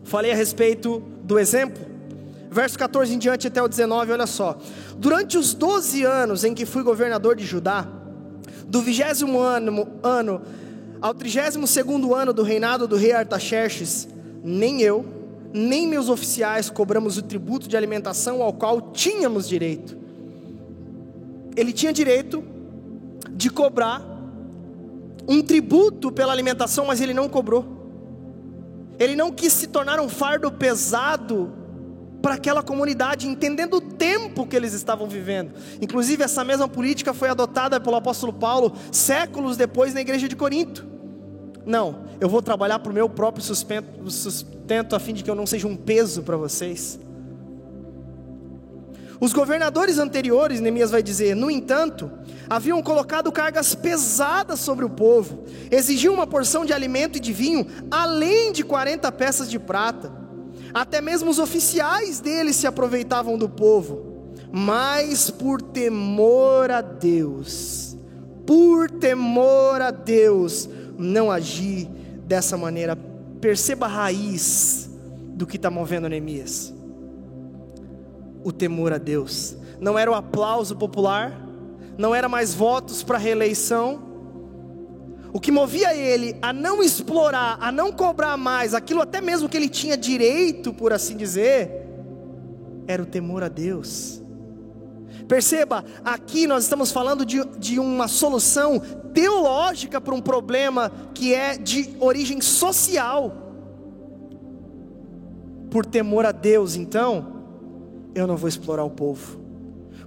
falei a respeito do exemplo. Verso 14 em diante até o 19, olha só. Durante os 12 anos em que fui governador de Judá, do vigésimo ano, ano ao 32 ano do reinado do rei Artaxerxes, nem eu, nem meus oficiais cobramos o tributo de alimentação ao qual tínhamos direito. Ele tinha direito de cobrar um tributo pela alimentação, mas ele não cobrou. Ele não quis se tornar um fardo pesado para aquela comunidade, entendendo o tempo que eles estavam vivendo. Inclusive, essa mesma política foi adotada pelo apóstolo Paulo séculos depois na igreja de Corinto. Não, eu vou trabalhar para o meu próprio sustento, sustento a fim de que eu não seja um peso para vocês. Os governadores anteriores, Neemias vai dizer, no entanto, haviam colocado cargas pesadas sobre o povo, exigiam uma porção de alimento e de vinho, além de 40 peças de prata. Até mesmo os oficiais deles se aproveitavam do povo, mas por temor a Deus, por temor a Deus, não agir dessa maneira. Perceba a raiz do que está movendo Neemias: o temor a Deus. Não era o aplauso popular, não era mais votos para reeleição. O que movia ele a não explorar, a não cobrar mais aquilo até mesmo que ele tinha direito, por assim dizer, era o temor a Deus. Perceba, aqui nós estamos falando de, de uma solução teológica para um problema que é de origem social. Por temor a Deus, então, eu não vou explorar o povo.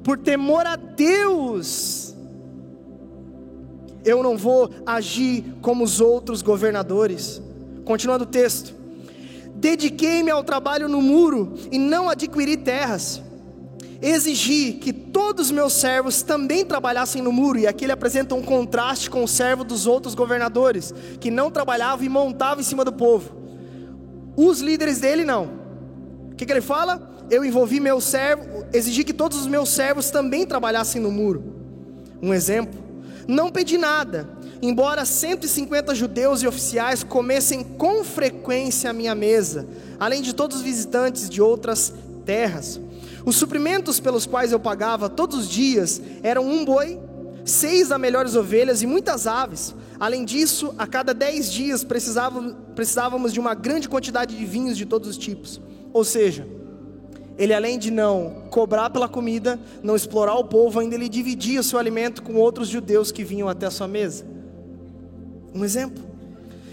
Por temor a Deus, eu não vou agir como os outros governadores. Continuando o texto. Dediquei-me ao trabalho no muro e não adquiri terras. Exigi que todos os meus servos também trabalhassem no muro, e aqui ele apresenta um contraste com o servo dos outros governadores, que não trabalhavam e montavam em cima do povo. Os líderes dele não. O que, que ele fala? Eu envolvi meu servo, exigi que todos os meus servos também trabalhassem no muro. Um exemplo. Não pedi nada, embora 150 judeus e oficiais comessem com frequência a minha mesa, além de todos os visitantes de outras terras. Os suprimentos pelos quais eu pagava todos os dias eram um boi, seis das melhores ovelhas e muitas aves. Além disso, a cada dez dias precisávamos, de uma grande quantidade de vinhos de todos os tipos. Ou seja, ele além de não cobrar pela comida, não explorar o povo, ainda ele dividia o seu alimento com outros judeus que vinham até a sua mesa. Um exemplo.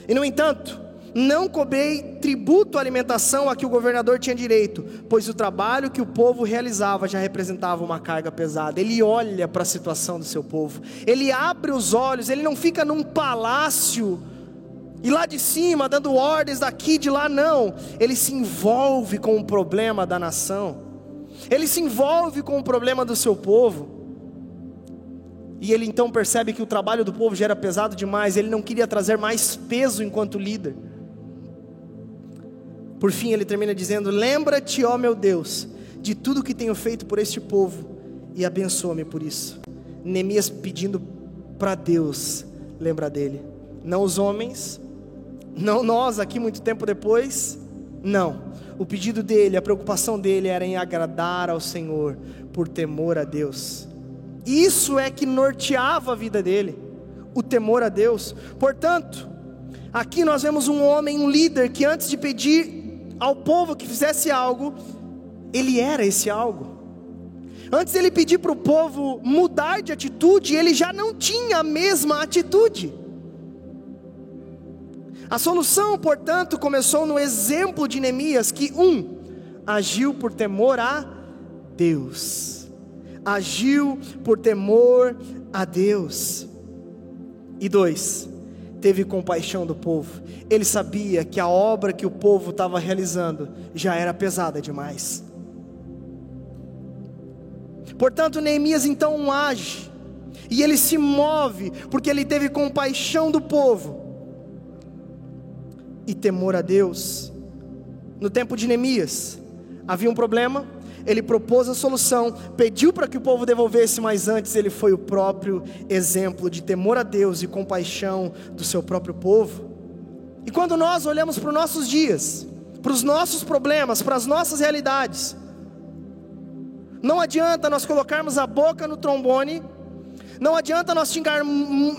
E no entanto, não cobrei tributo à alimentação a que o governador tinha direito, pois o trabalho que o povo realizava já representava uma carga pesada. Ele olha para a situação do seu povo, ele abre os olhos, ele não fica num palácio e lá de cima dando ordens daqui de lá, não. Ele se envolve com o problema da nação, ele se envolve com o problema do seu povo. E ele então percebe que o trabalho do povo já era pesado demais, ele não queria trazer mais peso enquanto líder. Por fim, ele termina dizendo: Lembra-te, ó meu Deus, de tudo que tenho feito por este povo e abençoa-me por isso. Neemias pedindo para Deus lembrar dele, não os homens, não nós aqui muito tempo depois, não. O pedido dele, a preocupação dele era em agradar ao Senhor por temor a Deus. Isso é que norteava a vida dele, o temor a Deus. Portanto, aqui nós vemos um homem, um líder, que antes de pedir ao povo que fizesse algo, ele era esse algo. Antes ele pedir para o povo mudar de atitude, ele já não tinha a mesma atitude. A solução, portanto, começou no exemplo de Neemias, que um agiu por temor a Deus agiu por temor a Deus. E dois, teve compaixão do povo. Ele sabia que a obra que o povo estava realizando já era pesada demais. Portanto, Neemias então age, e ele se move, porque ele teve compaixão do povo e temor a Deus. No tempo de Neemias, havia um problema, ele propôs a solução, pediu para que o povo devolvesse, mas antes ele foi o próprio exemplo de temor a Deus e compaixão do seu próprio povo. E quando nós olhamos para os nossos dias, para os nossos problemas, para as nossas realidades, não adianta nós colocarmos a boca no trombone, não adianta nós xingar,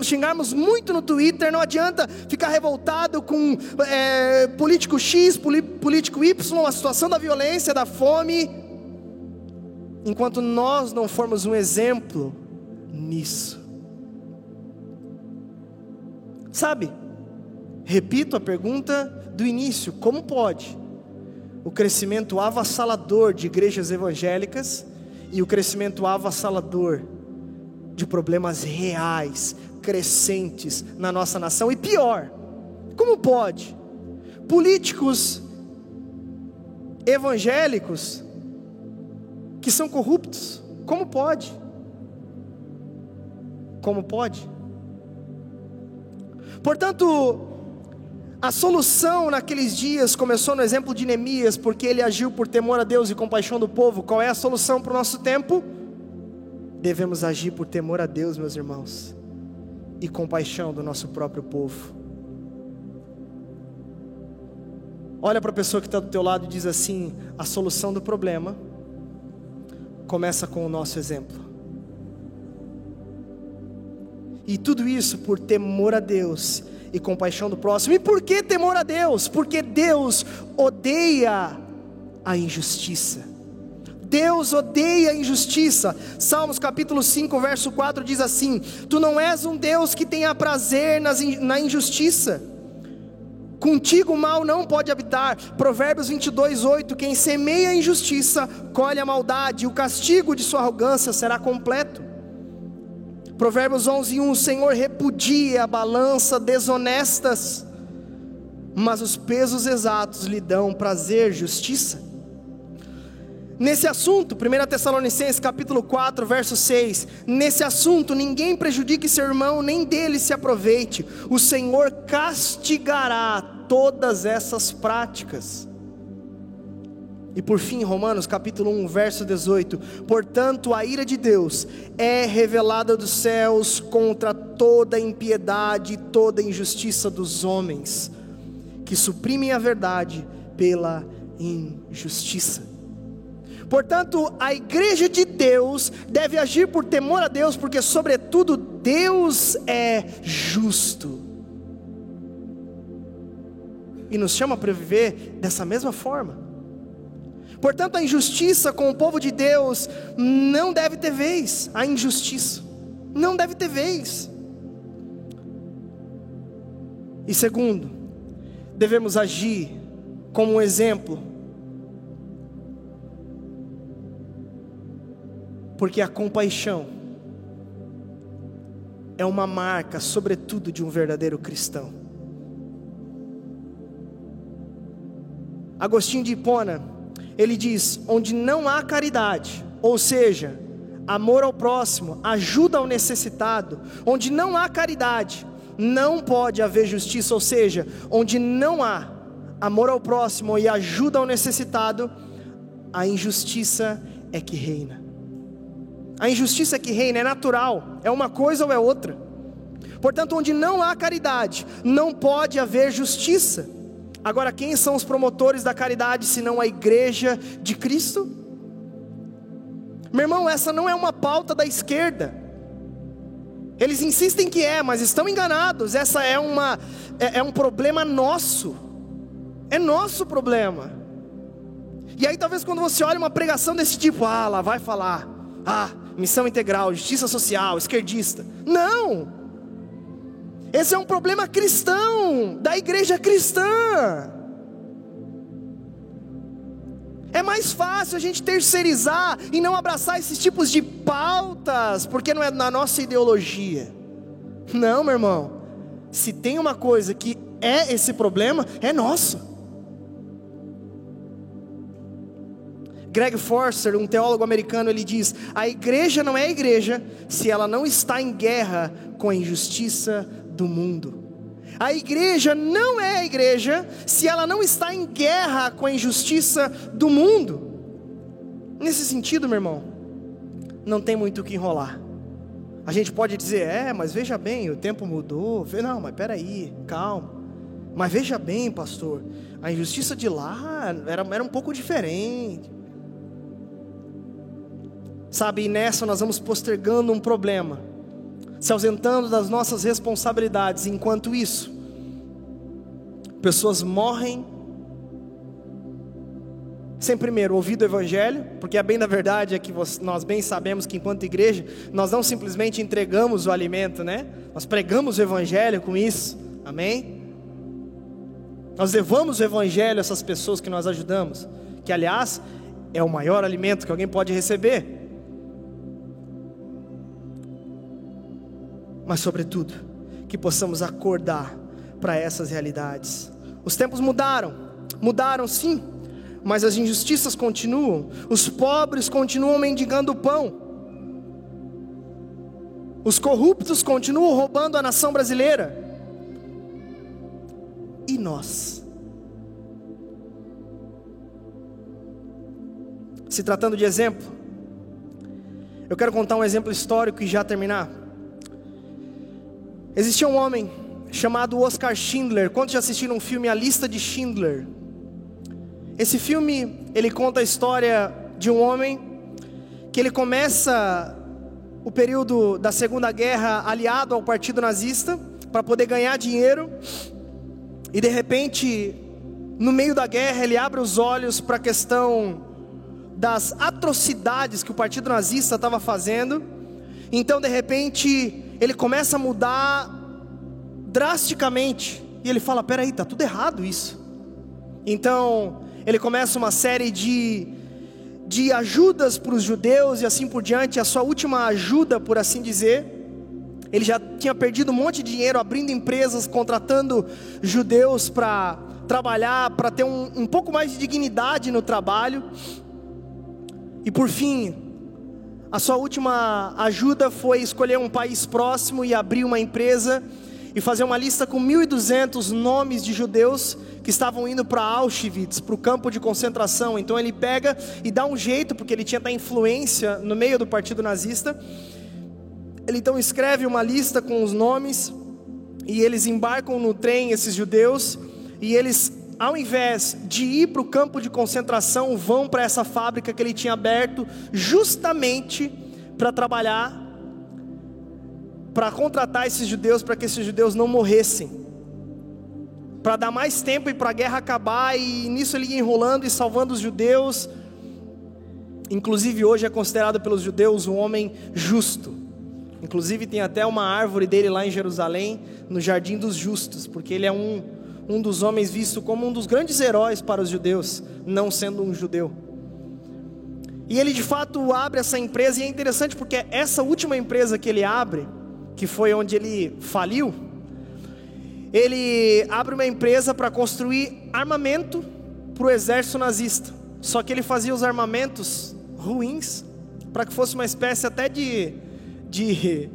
xingarmos muito no Twitter, não adianta ficar revoltado com é, político X, político Y, a situação da violência, da fome enquanto nós não formos um exemplo nisso. Sabe? Repito a pergunta do início: como pode o crescimento avassalador de igrejas evangélicas e o crescimento avassalador de problemas reais, crescentes na nossa nação? E pior, como pode políticos evangélicos que são corruptos. Como pode? Como pode? Portanto, a solução naqueles dias começou no exemplo de Neemias, porque ele agiu por temor a Deus e compaixão do povo. Qual é a solução para o nosso tempo? Devemos agir por temor a Deus, meus irmãos. e compaixão do nosso próprio povo. Olha para a pessoa que está do teu lado e diz assim: a solução do problema começa com o nosso exemplo. E tudo isso por temor a Deus e compaixão do próximo. E por que temor a Deus? Porque Deus odeia a injustiça. Deus odeia a injustiça. Salmos capítulo 5, verso 4 diz assim: Tu não és um Deus que tenha prazer na injustiça. Contigo o mal não pode habitar. Provérbios 22, 8: Quem semeia a injustiça, colhe a maldade, e o castigo de sua arrogância será completo. Provérbios 11, 1: O Senhor repudia a balança desonestas, mas os pesos exatos lhe dão prazer, justiça. Nesse assunto, 1 Tessalonicenses capítulo 4, verso 6, nesse assunto ninguém prejudique seu irmão, nem dele se aproveite. O Senhor castigará todas essas práticas. E por fim, Romanos capítulo 1, verso 18: Portanto, a ira de Deus é revelada dos céus contra toda impiedade e toda injustiça dos homens, que suprimem a verdade pela injustiça. Portanto, a igreja de Deus deve agir por temor a Deus, porque, sobretudo, Deus é justo. E nos chama para viver dessa mesma forma. Portanto, a injustiça com o povo de Deus não deve ter vez. A injustiça não deve ter vez. E segundo, devemos agir como um exemplo porque a compaixão é uma marca, sobretudo, de um verdadeiro cristão. Agostinho de Hipona, ele diz: onde não há caridade, ou seja, amor ao próximo, ajuda ao necessitado, onde não há caridade, não pode haver justiça, ou seja, onde não há amor ao próximo e ajuda ao necessitado, a injustiça é que reina. A injustiça que reina é natural, é uma coisa ou é outra. Portanto, onde não há caridade, não pode haver justiça. Agora, quem são os promotores da caridade senão a igreja de Cristo? Meu irmão, essa não é uma pauta da esquerda. Eles insistem que é, mas estão enganados. Essa é uma é, é um problema nosso. É nosso problema. E aí talvez quando você olha uma pregação desse tipo, ah, lá vai falar, ah, missão integral, justiça social, esquerdista. Não! Esse é um problema cristão, da igreja cristã. É mais fácil a gente terceirizar e não abraçar esses tipos de pautas, porque não é na nossa ideologia. Não, meu irmão. Se tem uma coisa que é esse problema, é nosso. Greg Forster, um teólogo americano, ele diz: a igreja não é igreja se ela não está em guerra com a injustiça do mundo. A igreja não é a igreja se ela não está em guerra com a injustiça do mundo. Nesse sentido, meu irmão, não tem muito o que enrolar. A gente pode dizer, é, mas veja bem, o tempo mudou. Não, mas peraí, calma. Mas veja bem, pastor, a injustiça de lá era, era um pouco diferente. Sabe, e nessa nós vamos postergando um problema, se ausentando das nossas responsabilidades. Enquanto isso, pessoas morrem sem primeiro ouvir o Evangelho, porque a bem da verdade é que nós bem sabemos que enquanto igreja, nós não simplesmente entregamos o alimento, né? Nós pregamos o Evangelho com isso, amém? Nós levamos o Evangelho a essas pessoas que nós ajudamos, que aliás é o maior alimento que alguém pode receber. Mas, sobretudo, que possamos acordar para essas realidades. Os tempos mudaram, mudaram sim, mas as injustiças continuam, os pobres continuam mendigando o pão, os corruptos continuam roubando a nação brasileira, e nós? Se tratando de exemplo, eu quero contar um exemplo histórico e já terminar. Existia um homem chamado Oscar Schindler. Quantos já assistiram um filme A Lista de Schindler? Esse filme, ele conta a história de um homem que ele começa o período da Segunda Guerra aliado ao Partido Nazista para poder ganhar dinheiro e de repente, no meio da guerra, ele abre os olhos para a questão das atrocidades que o Partido Nazista estava fazendo. Então, de repente, ele começa a mudar drasticamente. E ele fala: peraí, tá tudo errado isso. Então, ele começa uma série de, de ajudas para os judeus e assim por diante. A sua última ajuda, por assim dizer, ele já tinha perdido um monte de dinheiro abrindo empresas, contratando judeus para trabalhar, para ter um, um pouco mais de dignidade no trabalho. E por fim, a sua última ajuda foi escolher um país próximo e abrir uma empresa e fazer uma lista com 1.200 nomes de judeus que estavam indo para Auschwitz, para o campo de concentração. Então ele pega e dá um jeito, porque ele tinha da influência no meio do partido nazista. Ele então escreve uma lista com os nomes e eles embarcam no trem, esses judeus, e eles, ao invés de ir para o campo de concentração, vão para essa fábrica que ele tinha aberto, justamente para trabalhar para contratar esses judeus para que esses judeus não morressem. Para dar mais tempo e para a guerra acabar e nisso ele ia enrolando e salvando os judeus. Inclusive hoje é considerado pelos judeus um homem justo. Inclusive tem até uma árvore dele lá em Jerusalém, no Jardim dos Justos, porque ele é um, um dos homens visto como um dos grandes heróis para os judeus, não sendo um judeu. E ele de fato abre essa empresa e é interessante porque essa última empresa que ele abre, que foi onde ele faliu, ele abre uma empresa para construir armamento para o exército nazista. Só que ele fazia os armamentos ruins, para que fosse uma espécie até de, de,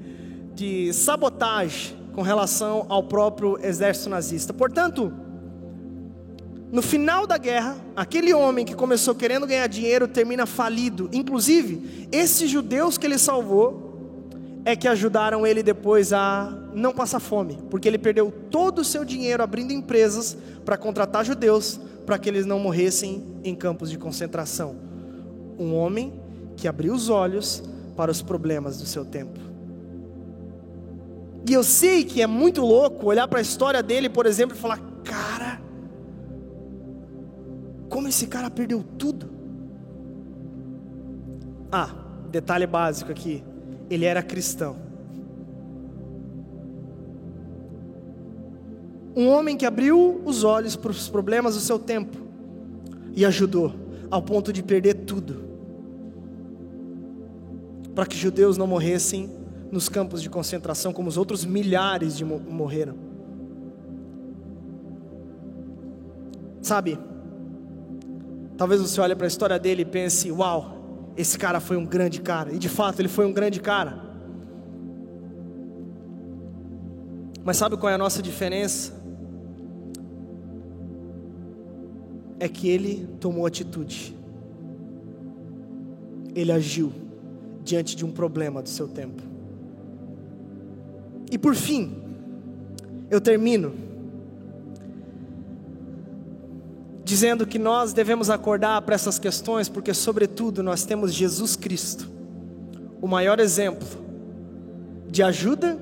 de sabotagem com relação ao próprio exército nazista. Portanto, no final da guerra, aquele homem que começou querendo ganhar dinheiro termina falido. Inclusive, esses judeus que ele salvou é que ajudaram ele depois a não passar fome, porque ele perdeu todo o seu dinheiro abrindo empresas para contratar judeus para que eles não morressem em campos de concentração. Um homem que abriu os olhos para os problemas do seu tempo. E eu sei que é muito louco olhar para a história dele, por exemplo, e falar: cara, como esse cara perdeu tudo? Ah, detalhe básico aqui ele era cristão. Um homem que abriu os olhos para os problemas do seu tempo e ajudou ao ponto de perder tudo, para que judeus não morressem nos campos de concentração como os outros milhares de morreram. Sabe? Talvez você olhe para a história dele e pense: "Uau, esse cara foi um grande cara. E de fato, ele foi um grande cara. Mas sabe qual é a nossa diferença? É que ele tomou atitude. Ele agiu diante de um problema do seu tempo. E por fim, eu termino dizendo que nós devemos acordar para essas questões, porque, sobretudo, nós temos Jesus Cristo, o maior exemplo de ajuda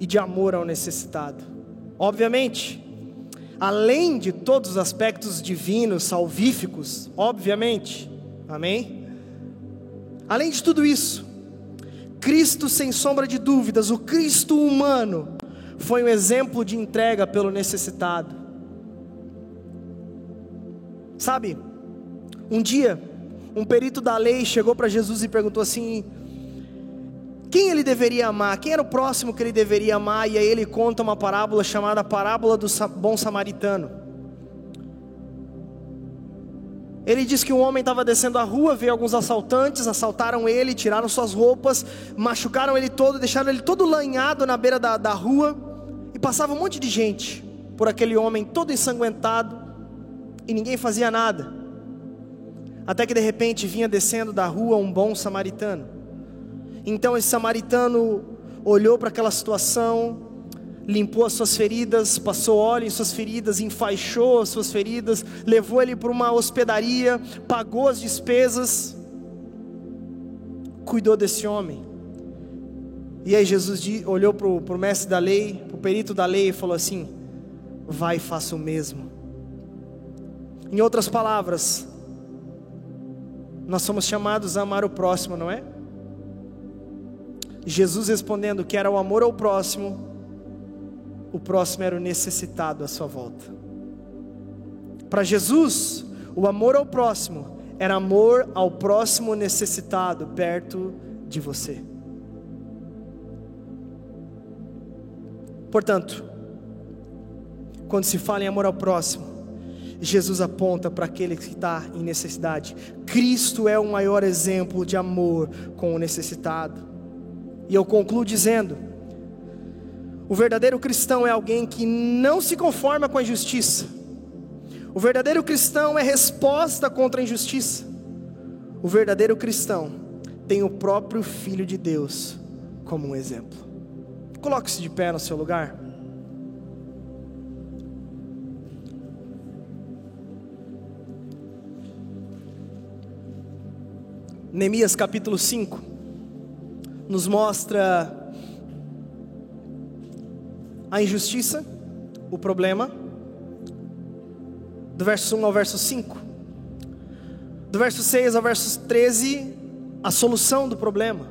e de amor ao necessitado. Obviamente, além de todos os aspectos divinos, salvíficos, obviamente, amém? Além de tudo isso, Cristo, sem sombra de dúvidas, o Cristo humano, foi um exemplo de entrega pelo necessitado. Sabe, um dia, um perito da lei chegou para Jesus e perguntou assim: quem ele deveria amar? Quem era o próximo que ele deveria amar? E aí ele conta uma parábola chamada Parábola do Bom Samaritano. Ele diz que um homem estava descendo a rua, veio alguns assaltantes, assaltaram ele, tiraram suas roupas, machucaram ele todo, deixaram ele todo lanhado na beira da, da rua, e passava um monte de gente por aquele homem todo ensanguentado, e ninguém fazia nada. Até que de repente vinha descendo da rua um bom samaritano. Então esse samaritano olhou para aquela situação limpou as suas feridas, passou óleo em suas feridas, enfaixou as suas feridas, levou ele para uma hospedaria, pagou as despesas, cuidou desse homem. E aí Jesus olhou para o mestre da lei, para o perito da lei e falou assim: Vai e faça o mesmo. Em outras palavras, nós somos chamados a amar o próximo, não é? Jesus respondendo que era o amor ao próximo, o próximo era o necessitado à sua volta. Para Jesus, o amor ao próximo era amor ao próximo necessitado perto de você. Portanto, quando se fala em amor ao próximo, Jesus aponta para aquele que está em necessidade. Cristo é o maior exemplo de amor com o necessitado. E eu concluo dizendo: o verdadeiro cristão é alguém que não se conforma com a injustiça. O verdadeiro cristão é resposta contra a injustiça. O verdadeiro cristão tem o próprio Filho de Deus como um exemplo. Coloque-se de pé no seu lugar. Neemias capítulo 5 nos mostra a injustiça, o problema, do verso 1 ao verso 5. Do verso 6 ao verso 13, a solução do problema.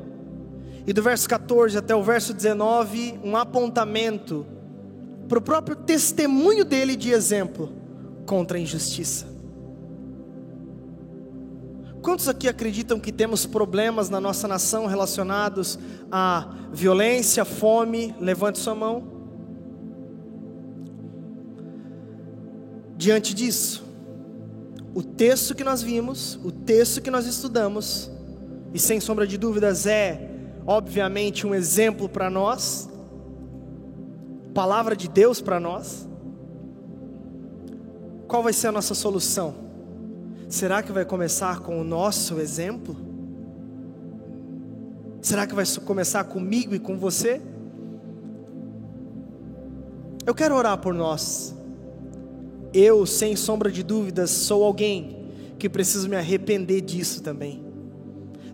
E do verso 14 até o verso 19, um apontamento para o próprio testemunho dele de exemplo contra a injustiça. Quantos aqui acreditam que temos problemas na nossa nação relacionados à violência, fome? Levante sua mão. Diante disso, o texto que nós vimos, o texto que nós estudamos, e sem sombra de dúvidas é, obviamente, um exemplo para nós, palavra de Deus para nós. Qual vai ser a nossa solução? Será que vai começar com o nosso exemplo? Será que vai começar comigo e com você? Eu quero orar por nós. Eu, sem sombra de dúvidas, sou alguém que preciso me arrepender disso também.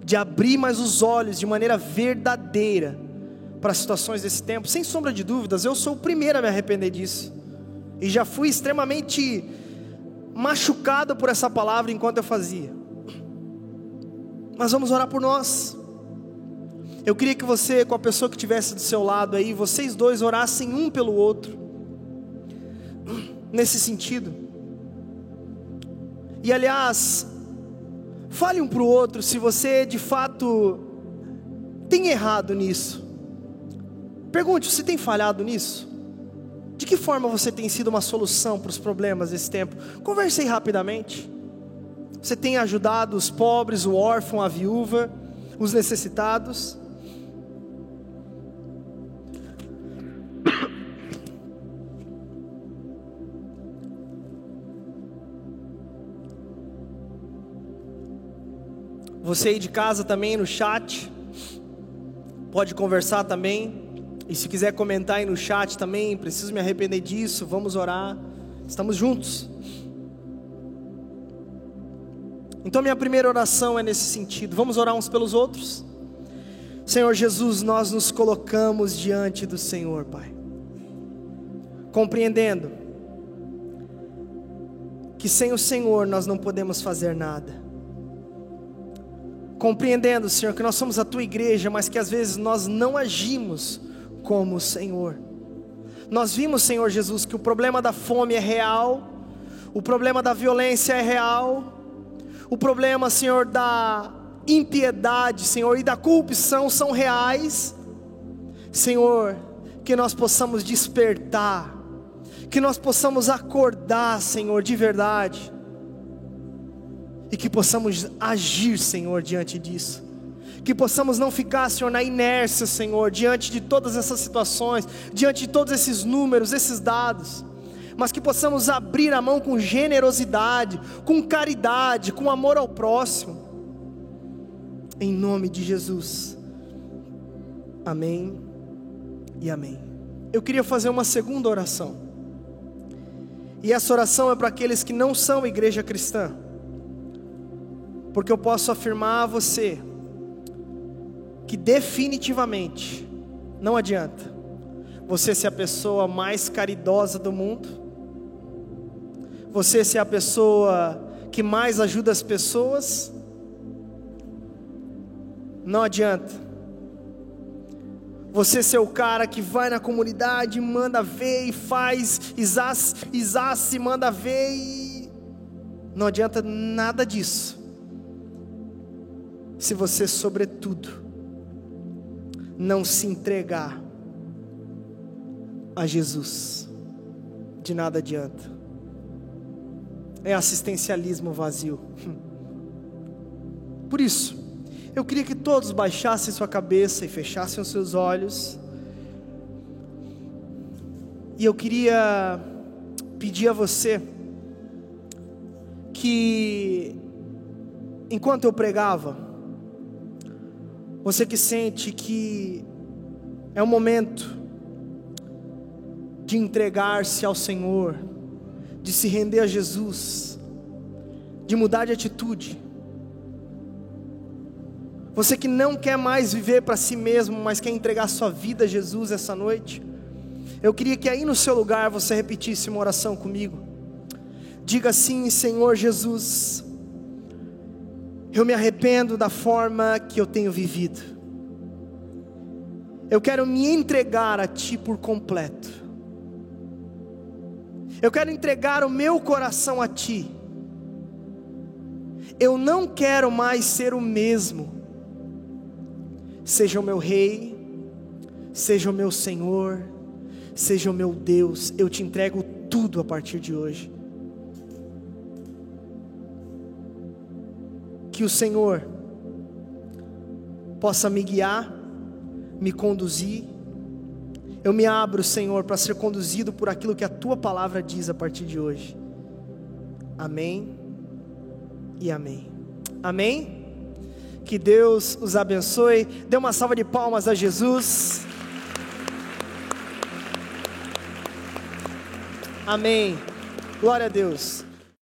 De abrir mais os olhos de maneira verdadeira para situações desse tempo. Sem sombra de dúvidas, eu sou o primeiro a me arrepender disso. E já fui extremamente machucado por essa palavra enquanto eu fazia. Mas vamos orar por nós. Eu queria que você, com a pessoa que estivesse do seu lado aí, vocês dois orassem um pelo outro, nesse sentido. E aliás, fale um para o outro se você de fato tem errado nisso. Pergunte: se tem falhado nisso? De que forma você tem sido uma solução para os problemas desse tempo? Conversei rapidamente. Você tem ajudado os pobres, o órfão, a viúva, os necessitados? Você aí de casa também no chat, pode conversar também. E se quiser comentar aí no chat também, preciso me arrepender disso, vamos orar. Estamos juntos. Então, minha primeira oração é nesse sentido. Vamos orar uns pelos outros? Senhor Jesus, nós nos colocamos diante do Senhor, Pai, compreendendo que sem o Senhor nós não podemos fazer nada. Compreendendo, Senhor, que nós somos a tua igreja, mas que às vezes nós não agimos como o Senhor. Nós vimos, Senhor Jesus, que o problema da fome é real, o problema da violência é real, o problema, Senhor, da impiedade, Senhor, e da corrupção são reais. Senhor, que nós possamos despertar, que nós possamos acordar, Senhor, de verdade, e que possamos agir, Senhor, diante disso que possamos não ficar, Senhor, na inércia, Senhor, diante de todas essas situações, diante de todos esses números, esses dados, mas que possamos abrir a mão com generosidade, com caridade, com amor ao próximo, em nome de Jesus, amém e amém. eu queria fazer uma segunda oração. E essa oração é para aqueles que não são igreja cristã. Porque eu posso afirmar a você que definitivamente não adianta você ser a pessoa mais caridosa do mundo, você ser a pessoa que mais ajuda as pessoas, não adianta. Você ser o cara que vai na comunidade, manda ver e faz, exasse, manda ver e. Não adianta nada disso. Se você, sobretudo, não se entregar a Jesus, de nada adianta. É assistencialismo vazio. Por isso, eu queria que todos baixassem sua cabeça e fechassem os seus olhos. E eu queria pedir a você que, enquanto eu pregava, você que sente que é o momento de entregar-se ao Senhor, de se render a Jesus, de mudar de atitude. Você que não quer mais viver para si mesmo, mas quer entregar sua vida a Jesus essa noite. Eu queria que aí no seu lugar você repetisse uma oração comigo. Diga assim: Senhor Jesus, eu me arrependo da forma que eu tenho vivido. Eu quero me entregar a Ti por completo. Eu quero entregar o meu coração a Ti. Eu não quero mais ser o mesmo seja o meu Rei, seja o meu Senhor, seja o meu Deus, eu te entrego tudo a partir de hoje. Que o Senhor possa me guiar, me conduzir. Eu me abro, Senhor, para ser conduzido por aquilo que a tua palavra diz a partir de hoje. Amém e amém. Amém. Que Deus os abençoe. Dê uma salva de palmas a Jesus. Amém. Glória a Deus.